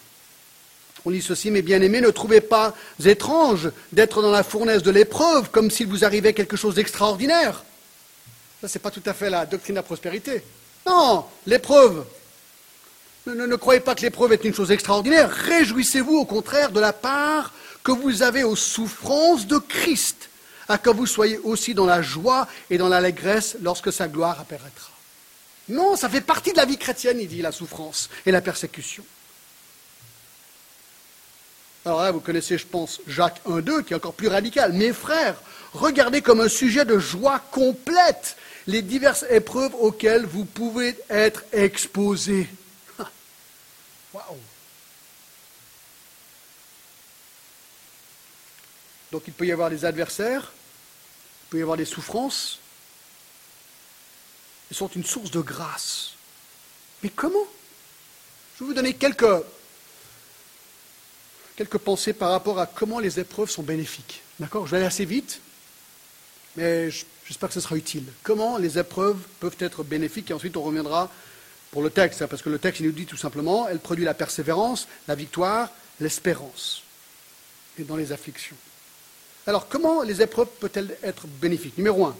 on lit ceci, mes bien-aimés, ne trouvez pas étrange d'être dans la fournaise de l'épreuve comme s'il vous arrivait quelque chose d'extraordinaire. Ça, ce n'est pas tout à fait la doctrine de la prospérité. Non, l'épreuve. Ne, ne, croyez pas que l'épreuve est une chose extraordinaire. Réjouissez-vous au contraire de la part que vous avez aux souffrances de Christ, à que vous soyez aussi dans la joie et dans l'allégresse lorsque sa gloire apparaîtra. Non, ça fait partie de la vie chrétienne, il dit, la souffrance et la persécution. Alors là, vous connaissez, je pense, Jacques 1.2, qui est encore plus radical. Mes frères, regardez comme un sujet de joie complète les diverses épreuves auxquelles vous pouvez être exposés. Waouh Donc il peut y avoir des adversaires, il peut y avoir des souffrances. Elles sont une source de grâce. Mais comment? Je vais vous donner quelques, quelques pensées par rapport à comment les épreuves sont bénéfiques. D'accord? Je vais aller assez vite, mais j'espère que ce sera utile. Comment les épreuves peuvent être bénéfiques, et ensuite on reviendra pour le texte, hein, parce que le texte il nous dit tout simplement, elle produit la persévérance, la victoire, l'espérance, et dans les afflictions. Alors, comment les épreuves peuvent-elles être bénéfiques? Numéro un,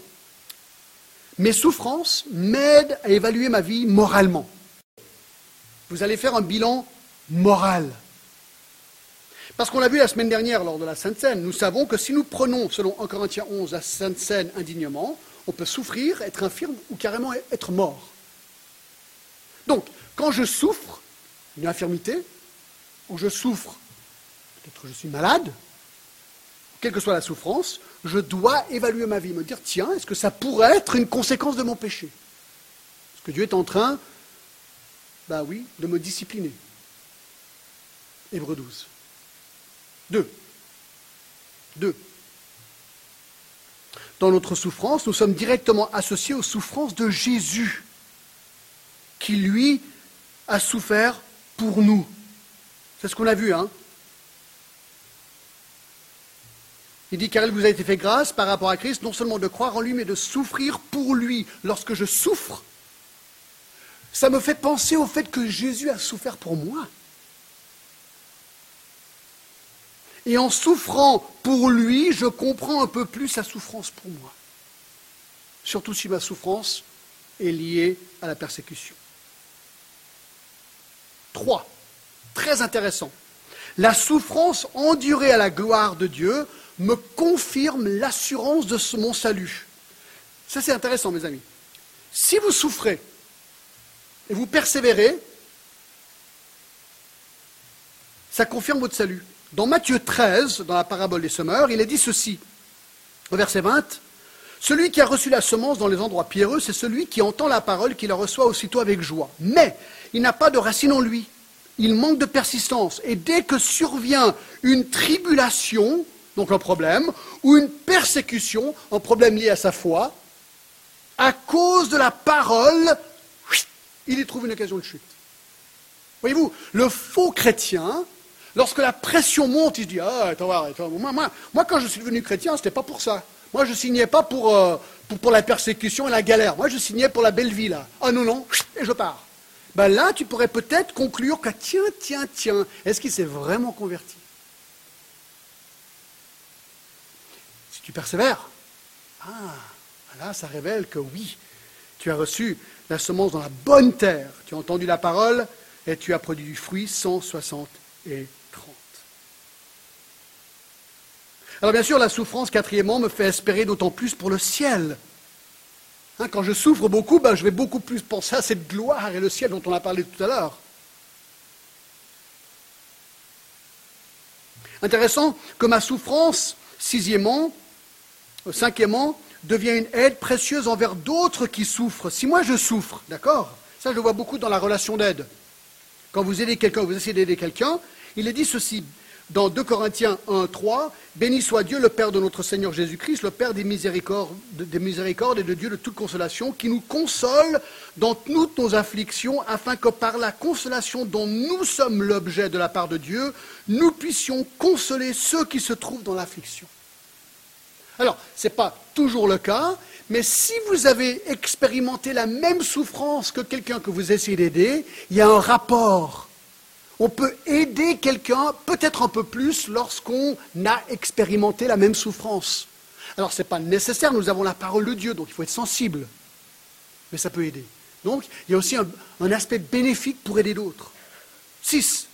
mes souffrances m'aident à évaluer ma vie moralement. Vous allez faire un bilan moral. Parce qu'on l'a vu la semaine dernière lors de la Sainte Seine, nous savons que si nous prenons, selon 1 Corinthiens 11, la Sainte Seine indignement, on peut souffrir, être infirme ou carrément être mort. Donc, quand je souffre d'une infirmité, ou je souffre, peut-être je suis malade, quelle que soit la souffrance, je dois évaluer ma vie, me dire, tiens, est-ce que ça pourrait être une conséquence de mon péché? Est-ce que Dieu est en train, ben oui, de me discipliner Hébreu 12. Deux. Deux. Dans notre souffrance, nous sommes directement associés aux souffrances de Jésus, qui lui a souffert pour nous. C'est ce qu'on a vu, hein Il dit, car il vous a été fait grâce par rapport à Christ, non seulement de croire en lui, mais de souffrir pour lui. Lorsque je souffre, ça me fait penser au fait que Jésus a souffert pour moi. Et en souffrant pour lui, je comprends un peu plus sa souffrance pour moi. Surtout si ma souffrance est liée à la persécution. Trois, très intéressant. La souffrance endurée à la gloire de Dieu me confirme l'assurance de mon salut. Ça, c'est intéressant, mes amis. Si vous souffrez et vous persévérez, ça confirme votre salut. Dans Matthieu 13, dans la parabole des semeurs, il est dit ceci, au verset 20, Celui qui a reçu la semence dans les endroits pierreux, c'est celui qui entend la parole, qui la reçoit aussitôt avec joie. Mais il n'a pas de racine en lui. Il manque de persistance. Et dès que survient une tribulation, donc un problème, ou une persécution, un problème lié à sa foi, à cause de la parole, il y trouve une occasion de chute. Voyez-vous, le faux chrétien, lorsque la pression monte, il se dit Ah, attends, attends moi, moi, moi, quand je suis devenu chrétien, ce n'était pas pour ça. Moi, je signais pas pour, euh, pour, pour, la persécution et la galère. Moi, je signais pour la belle vie, là. Ah non, non, et je pars. Ben là, tu pourrais peut-être conclure que tiens, tiens, tiens, est-ce qu'il s'est vraiment converti? Tu persévères, ah, là, ça révèle que oui, tu as reçu la semence dans la bonne terre. Tu as entendu la parole et tu as produit du fruit 160 et Alors bien sûr, la souffrance, quatrièmement, me fait espérer d'autant plus pour le ciel. Hein, quand je souffre beaucoup, ben, je vais beaucoup plus penser à cette gloire et le ciel dont on a parlé tout à l'heure. Intéressant que ma souffrance, sixièmement, cinquièmement, devient une aide précieuse envers d'autres qui souffrent. Si moi je souffre, d'accord Ça, je le vois beaucoup dans la relation d'aide. Quand vous aidez quelqu'un, vous essayez d'aider quelqu'un, il est dit ceci dans 2 Corinthiens 1, 3, Béni soit Dieu, le Père de notre Seigneur Jésus-Christ, le Père des miséricordes, des miséricordes et de Dieu de toute consolation, qui nous console dans toutes nos afflictions, afin que par la consolation dont nous sommes l'objet de la part de Dieu, nous puissions consoler ceux qui se trouvent dans l'affliction. Alors, ce n'est pas toujours le cas, mais si vous avez expérimenté la même souffrance que quelqu'un que vous essayez d'aider, il y a un rapport on peut aider quelqu'un peut-être un peu plus lorsqu'on a expérimenté la même souffrance. Alors ce n'est pas nécessaire, nous avons la parole de Dieu, donc il faut être sensible. Mais ça peut aider. Donc il y a aussi un, aspect bénéfique pour aider d'autres. 6.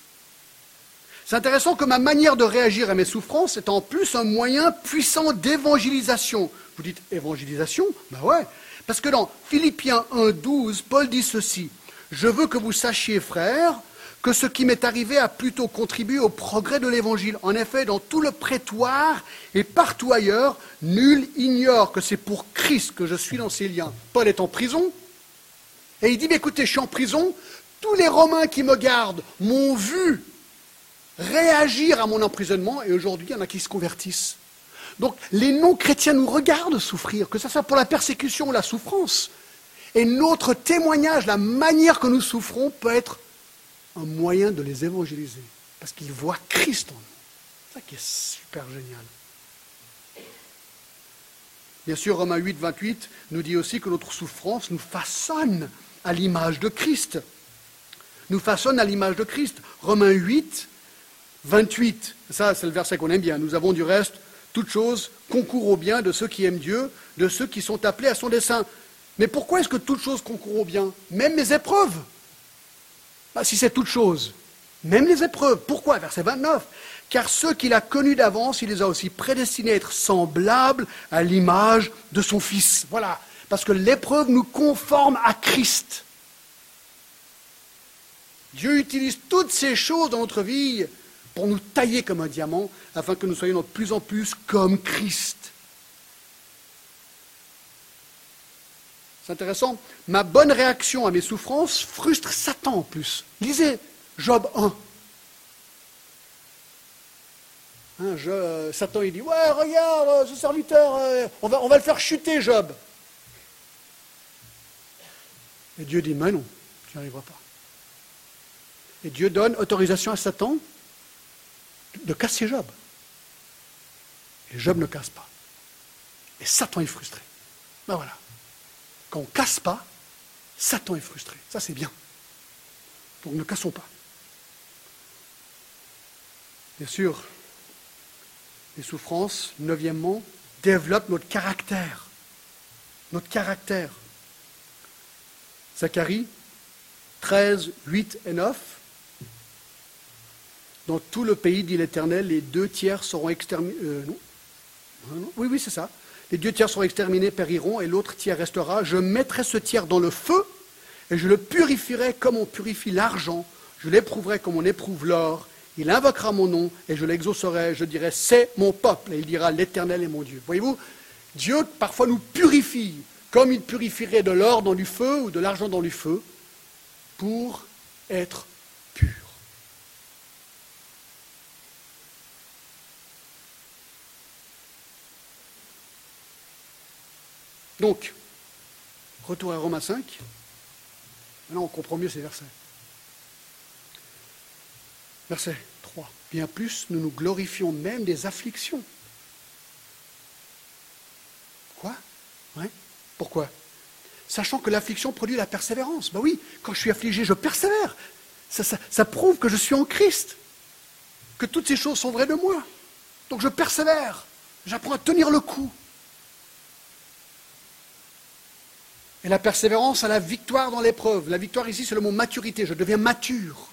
C'est intéressant que ma manière de réagir à mes souffrances est en plus un moyen puissant d'évangélisation. Vous dites évangélisation? Ben ouais. Parce que dans Philippiens 1.12, Paul dit ceci. Je veux que vous sachiez, frères, que ce qui m'est arrivé a plutôt contribué au progrès de l'Évangile. En effet, dans tout le prétoire et partout ailleurs, nul ignore que c'est pour Christ que je suis dans ces liens. Paul est en prison, et il dit, écoutez, je suis en prison, tous les Romains qui me gardent m'ont vu réagir à mon emprisonnement, et aujourd'hui, il y en a qui se convertissent. Donc, les non-chrétiens nous regardent souffrir, que ce soit pour la persécution ou la souffrance. Et notre témoignage, la manière que nous souffrons, peut être un moyen de les évangéliser, parce qu'ils voient Christ en nous. C'est ça qui est super génial. Bien sûr, Romains 8, 28 nous dit aussi que notre souffrance nous façonne à l'image de Christ. Nous façonne à l'image de Christ. Romains 8, 28, ça c'est le verset qu'on aime bien. Nous avons du reste toute chose concourt au bien de ceux qui aiment Dieu, de ceux qui sont appelés à son dessein. Mais pourquoi est-ce que toute chose concourt au bien? Même mes épreuves. Bah, si c'est toute chose, même les épreuves. Pourquoi? Verset 29. Car ceux qu'il a connus d'avance, il les a aussi prédestinés à être semblables à l'image de son Fils. Voilà. Parce que l'épreuve nous conforme à Christ. Dieu utilise toutes ces choses dans notre vie pour nous tailler comme un diamant, afin que nous soyons de plus en plus comme Christ. C'est intéressant. Ma bonne réaction à mes souffrances frustre Satan en plus. Lisez Job 1. Hein, Satan il dit Ouais, regarde, ce serviteur, euh, on, va, on va le faire chuter, Job. Et Dieu dit Mais non, tu n'y arriveras pas. Et Dieu donne autorisation à Satan de casser Job. Et Job ne casse pas. Et Satan est frustré. Ben voilà. On ne casse pas, Satan est frustré. Ça, c'est bien. Donc ne cassons pas. Bien sûr, les souffrances, neuvièmement, développent notre caractère. Notre caractère. Zacharie 13, 8 et 9. Dans tout le pays, dit l'Éternel, les deux tiers seront exterminés. Euh, non. Oui, oui, c'est ça. Les deux tiers seront exterminés, périront, et l'autre tiers restera. Je mettrai ce tiers dans le feu, et je le purifierai comme on purifie l'argent. Je l'éprouverai comme on éprouve l'or. Il invoquera mon nom, et je l'exaucerai. Je dirai, c'est mon peuple, et il dira, l'Éternel est mon Dieu. Voyez-vous, Dieu parfois nous purifie, comme il purifierait de l'or dans du feu ou de l'argent dans du feu, pour être pur. Donc, retour à Romains 5. Maintenant, on comprend mieux ces versets. Verset 3. Bien plus, nous nous glorifions même des afflictions. Quoi? Ouais. Pourquoi? Sachant que l'affliction produit la persévérance. Ben oui, quand je suis affligé, je persévère. Ça, ça prouve que je suis en Christ, que toutes ces choses sont vraies de moi. Donc je persévère. J'apprends à tenir le coup. Et la persévérance à la victoire dans l'épreuve. La victoire ici, c'est le mot maturité. Je deviens mature.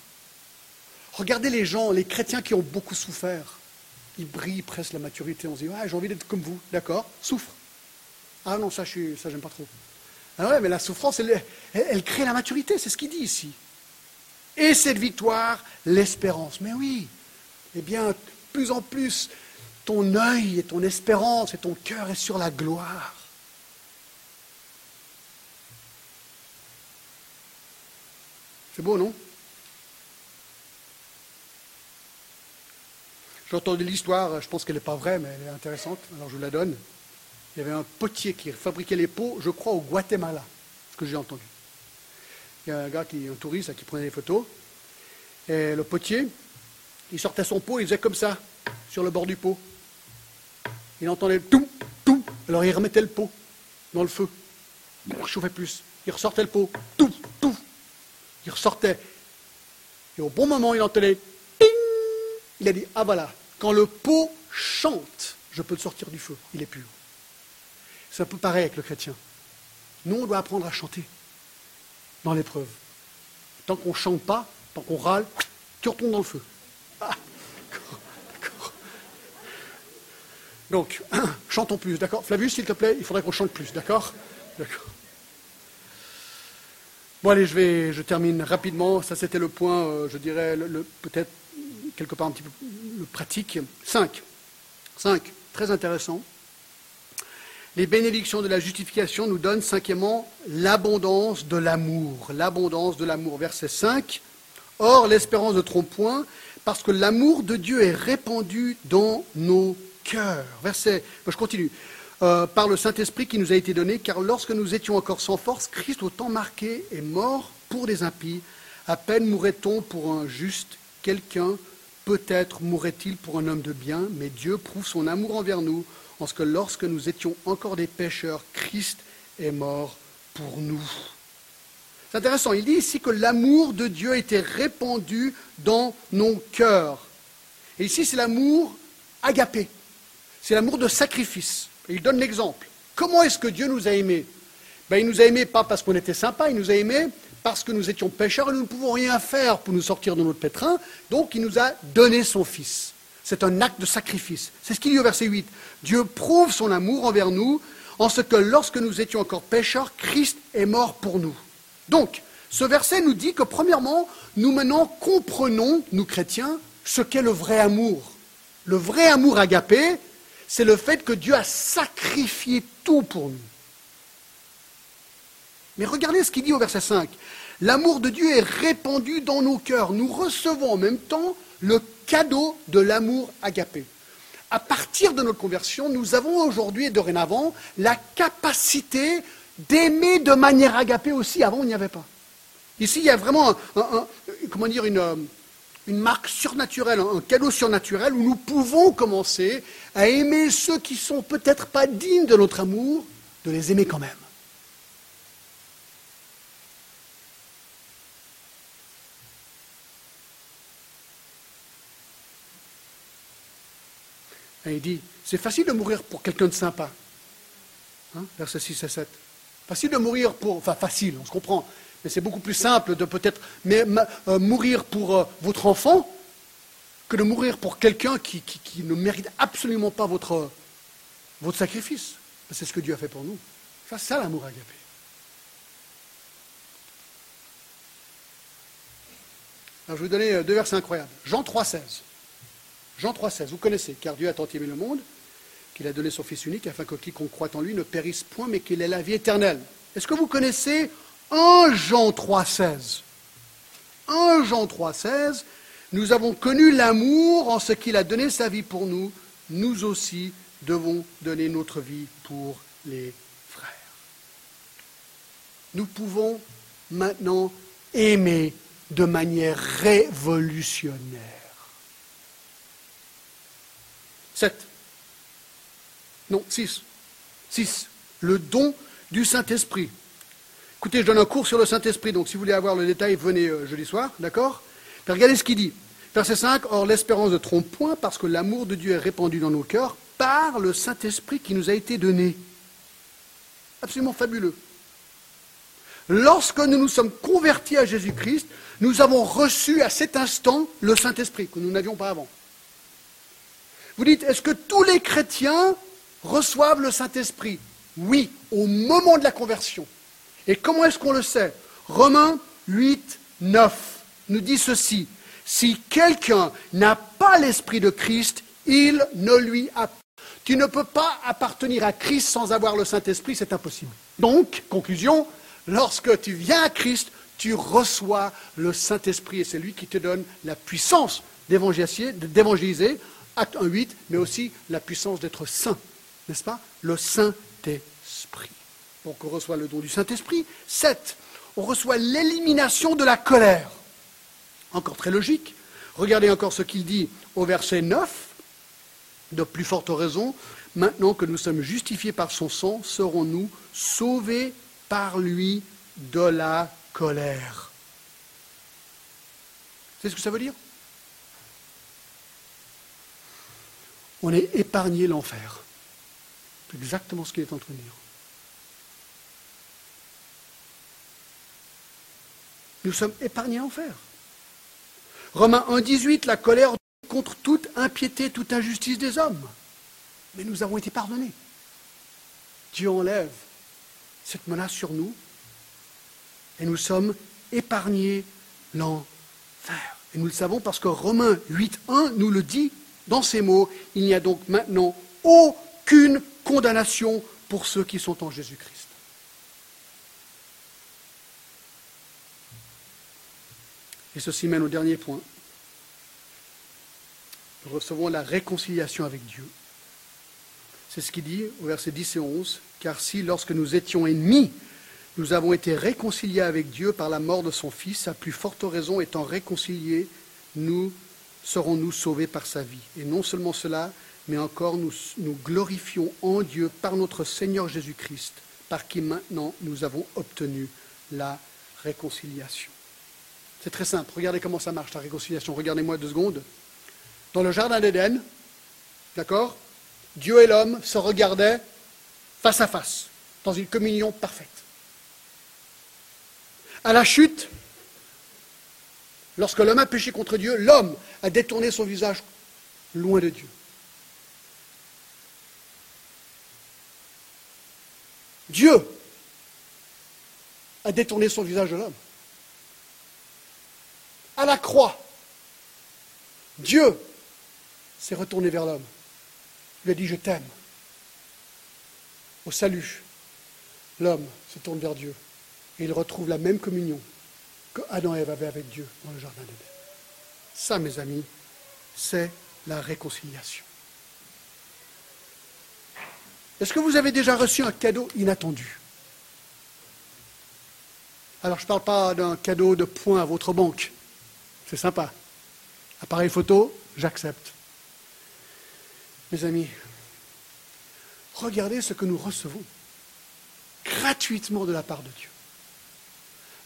Regardez les gens, les chrétiens qui ont beaucoup souffert. Ils brillent presque la maturité. On se dit, ouais, j'ai envie d'être comme vous. D'accord, souffre. Ah non, ça, je ça, j'aime pas trop. Ah ouais, mais la souffrance, elle, elle crée la maturité, c'est ce qu'il dit ici. Et cette victoire, l'espérance. Mais oui, eh bien, plus en plus, ton œil et ton espérance et ton cœur est sur la gloire. C'est beau, non J'ai entendu l'histoire, je pense qu'elle n'est pas vraie, mais elle est intéressante, alors je vous la donne. Il y avait un potier qui fabriquait les pots, je crois, au Guatemala, ce que j'ai entendu. Il y a un gars, qui, un touriste, qui prenait des photos. Et le potier, il sortait son pot, il faisait comme ça, sur le bord du pot. Il entendait tout, tout. Alors il remettait le pot dans le feu. Il chauffait plus. Il ressortait le pot, tout, Il ressortait. Et au bon moment, il entendait. Il a dit Ah voilà, quand le pot chante, je peux le sortir du feu. Il est pur. C'est un peu pareil avec le chrétien. Nous, on doit apprendre à chanter dans l'épreuve. Tant qu'on ne chante pas, tant qu'on râle, tu retournes dans le feu. Ah. Donc, chantons plus, d'accord? Flavius, s'il te plaît, il faudrait qu'on chante plus, D'accord. Bon, allez, je, vais, je termine rapidement. Ça, c'était le point, euh, je dirais, peut-être quelque part un petit peu le pratique. 5. 5. Très intéressant. Les bénédictions de la justification nous donnent, cinquièmement, l'abondance de l'amour. L'abondance de l'amour. Verset 5. Or, l'espérance ne trompe point, parce que l'amour de Dieu est répandu dans nos cœurs. Verset, je continue. Euh, par le Saint-Esprit qui nous a été donné, car lorsque nous étions encore sans force, Christ au temps marqué est mort pour des impies. À peine mourrait-on pour un juste, quelqu'un peut-être mourrait-il pour un homme de bien, mais Dieu prouve son amour envers nous, en ce que lorsque nous étions encore des pécheurs, Christ est mort pour nous. C'est intéressant, il dit ici que l'amour de Dieu a été répandu dans nos cœurs. Et ici, c'est l'amour agapé, c'est l'amour de sacrifice. Il donne l'exemple. Comment est-ce que Dieu nous a aimés? Ben, Il nous a aimés pas parce qu'on était sympa, il nous a aimés parce que nous étions pécheurs et nous ne pouvons rien faire pour nous sortir de notre pétrin. Donc il nous a donné son Fils. C'est un acte de sacrifice. C'est ce qu'il dit au verset 8. Dieu prouve son amour envers nous en ce que lorsque nous étions encore pécheurs, Christ est mort pour nous. Donc, ce verset nous dit que premièrement, nous maintenant comprenons, nous chrétiens, ce qu'est le vrai amour. Le vrai amour agapé, c'est le fait que Dieu a sacrifié tout pour nous. Mais regardez ce qu'il dit au verset 5. L'amour de Dieu est répandu dans nos cœurs. Nous recevons en même temps le cadeau de l'amour agapé. À partir de notre conversion, nous avons aujourd'hui et dorénavant la capacité d'aimer de manière agapée aussi. Avant, il n'y avait pas. Ici, il y a vraiment comment dire, une, une marque surnaturelle, un cadeau surnaturel où nous pouvons commencer à aimer ceux qui sont peut-être pas dignes de notre amour, de les aimer quand même. Il dit, c'est facile de mourir pour quelqu'un de sympa. Hein, verset 6 et 7. Facile de mourir pour... Enfin, facile, on se comprend. Mais c'est beaucoup plus simple de peut-être euh, mourir pour euh, votre enfant que de mourir pour quelqu'un qui, ne mérite absolument pas votre, votre sacrifice. C'est ce que Dieu a fait pour nous. C'est ça l'amour agapé. Alors, je vais vous donner euh, deux versets incroyables. Jean 3,16. Jean 3,16, vous connaissez, car Dieu a tant aimé le monde qu'il a donné son Fils unique afin que quiconque croit en lui ne périsse point, mais qu'il ait la vie éternelle. Est-ce que vous connaissez 1 Jean 3,16 1 Jean 3,16, nous avons connu l'amour en ce qu'il a donné sa vie pour nous, nous aussi devons donner notre vie pour les frères. Nous pouvons maintenant aimer de manière révolutionnaire. 7. Non, 6. 6. Le don du Saint-Esprit. Écoutez, je donne un cours sur le Saint-Esprit, donc si vous voulez avoir le détail, venez euh, jeudi soir, d'accord? Regardez ce qu'il dit. Verset 5, Or l'espérance ne trompe point, parce que l'amour de Dieu est répandu dans nos cœurs par le Saint-Esprit qui nous a été donné. Absolument fabuleux. Lorsque nous nous sommes convertis à Jésus-Christ, nous avons reçu à cet instant le Saint-Esprit, que nous n'avions pas avant. Vous dites, est-ce que tous les chrétiens reçoivent le Saint-Esprit? Oui, au moment de la conversion. Et comment est-ce qu'on le sait? Romains 8, 9 nous dit ceci. Si quelqu'un n'a pas l'Esprit de Christ, il ne lui a pas. Tu ne peux pas appartenir à Christ sans avoir le Saint-Esprit, c'est impossible. Donc, conclusion, lorsque tu viens à Christ, tu reçois le Saint-Esprit et c'est lui qui te donne la puissance d'évangéliser, acte 1.8, mais aussi la puissance d'être saint, n'est-ce pas? Le Saint-Esprit. Donc on reçoit le don du Saint-Esprit. 7. On reçoit l'élimination de la colère. Encore très logique. Regardez encore ce qu'il dit au verset 9. De plus forte raison, maintenant que nous sommes justifiés par son sang, serons-nous sauvés par lui de la colère. C'est ce que ça veut dire? On est épargné l'enfer. C'est exactement ce qu'il est en train de dire. Nous sommes épargnés l'enfer. Romains 1,18, la colère contre toute impiété, toute injustice des hommes. Mais nous avons été pardonnés. Dieu enlève cette menace sur nous et nous sommes épargnés l'enfer. Et nous le savons parce que Romains 8.1 nous le dit dans ces mots, il n'y a donc maintenant aucune condamnation pour ceux qui sont en Jésus-Christ. Et ceci mène au dernier point. Nous recevons la réconciliation avec Dieu. C'est ce qu'il dit au verset 10 et 11. Car si, lorsque nous étions ennemis, nous avons été réconciliés avec Dieu par la mort de son Fils, à plus forte raison étant réconciliés, nous serons-nous sauvés par sa vie. Et non seulement cela, mais encore nous, nous glorifions en Dieu par notre Seigneur Jésus-Christ, par qui maintenant nous avons obtenu la réconciliation. C'est très simple. Regardez comment ça marche, la réconciliation. Regardez-moi deux secondes. Dans le Jardin d'Éden, d'accord Dieu et l'homme se regardaient face à face, dans une communion parfaite. À la chute, lorsque l'homme a péché contre Dieu, l'homme a détourné son visage loin de Dieu. Dieu a détourné son visage de l'homme. À la croix, Dieu s'est retourné vers l'homme. Il lui a dit Je t'aime. Au salut, l'homme se tourne vers Dieu et il retrouve la même communion que Adam et Ève avaient avec Dieu dans le jardin d'Éden. Ça, mes amis, c'est la réconciliation. Est-ce que vous avez déjà reçu un cadeau inattendu? Alors, je ne parle pas d'un cadeau de points à votre banque. C'est sympa. Appareil photo, j'accepte. Mes amis, regardez ce que nous recevons gratuitement de la part de Dieu.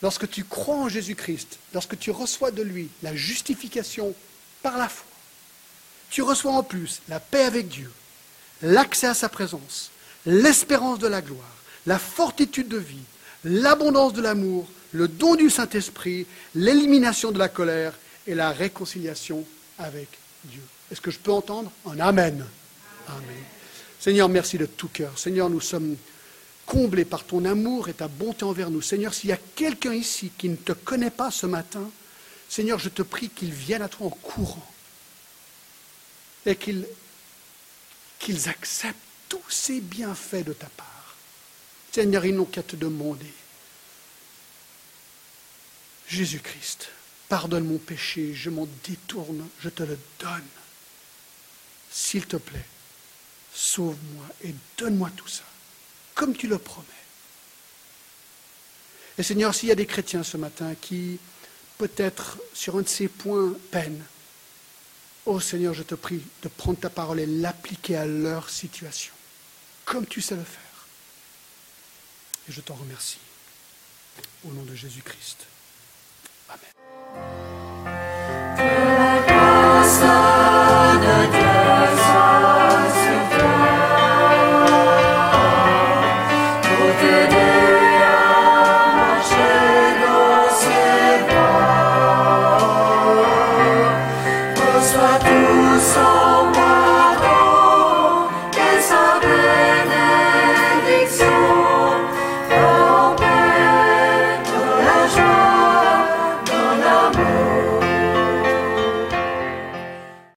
Lorsque tu crois en Jésus-Christ, lorsque tu reçois de lui la justification par la foi, tu reçois en plus la paix avec Dieu, l'accès à sa présence, l'espérance de la gloire, la fortitude de vie, l'abondance de l'amour, le don du Saint-Esprit, l'élimination de la colère et la réconciliation avec Dieu. Est-ce que je peux entendre un Amen? Amen. Seigneur, merci de tout cœur. Seigneur, nous sommes comblés par ton amour et ta bonté envers nous. Seigneur, s'il y a quelqu'un ici qui ne te connaît pas ce matin, Seigneur, je te prie qu'il vienne à toi en courant et qu'ils acceptent tous ces bienfaits de ta part. Seigneur, ils n'ont qu'à te demander. Jésus-Christ, pardonne mon péché, je m'en détourne, je te le donne. S'il te plaît, sauve-moi et donne-moi tout ça, comme tu le promets. Et Seigneur, s'il y a des chrétiens ce matin qui, peut-être sur un de ces points, peinent, oh Seigneur, je te prie de prendre ta parole et l'appliquer à leur situation, comme tu sais le faire. Et je t'en remercie. Au nom de Jésus-Christ.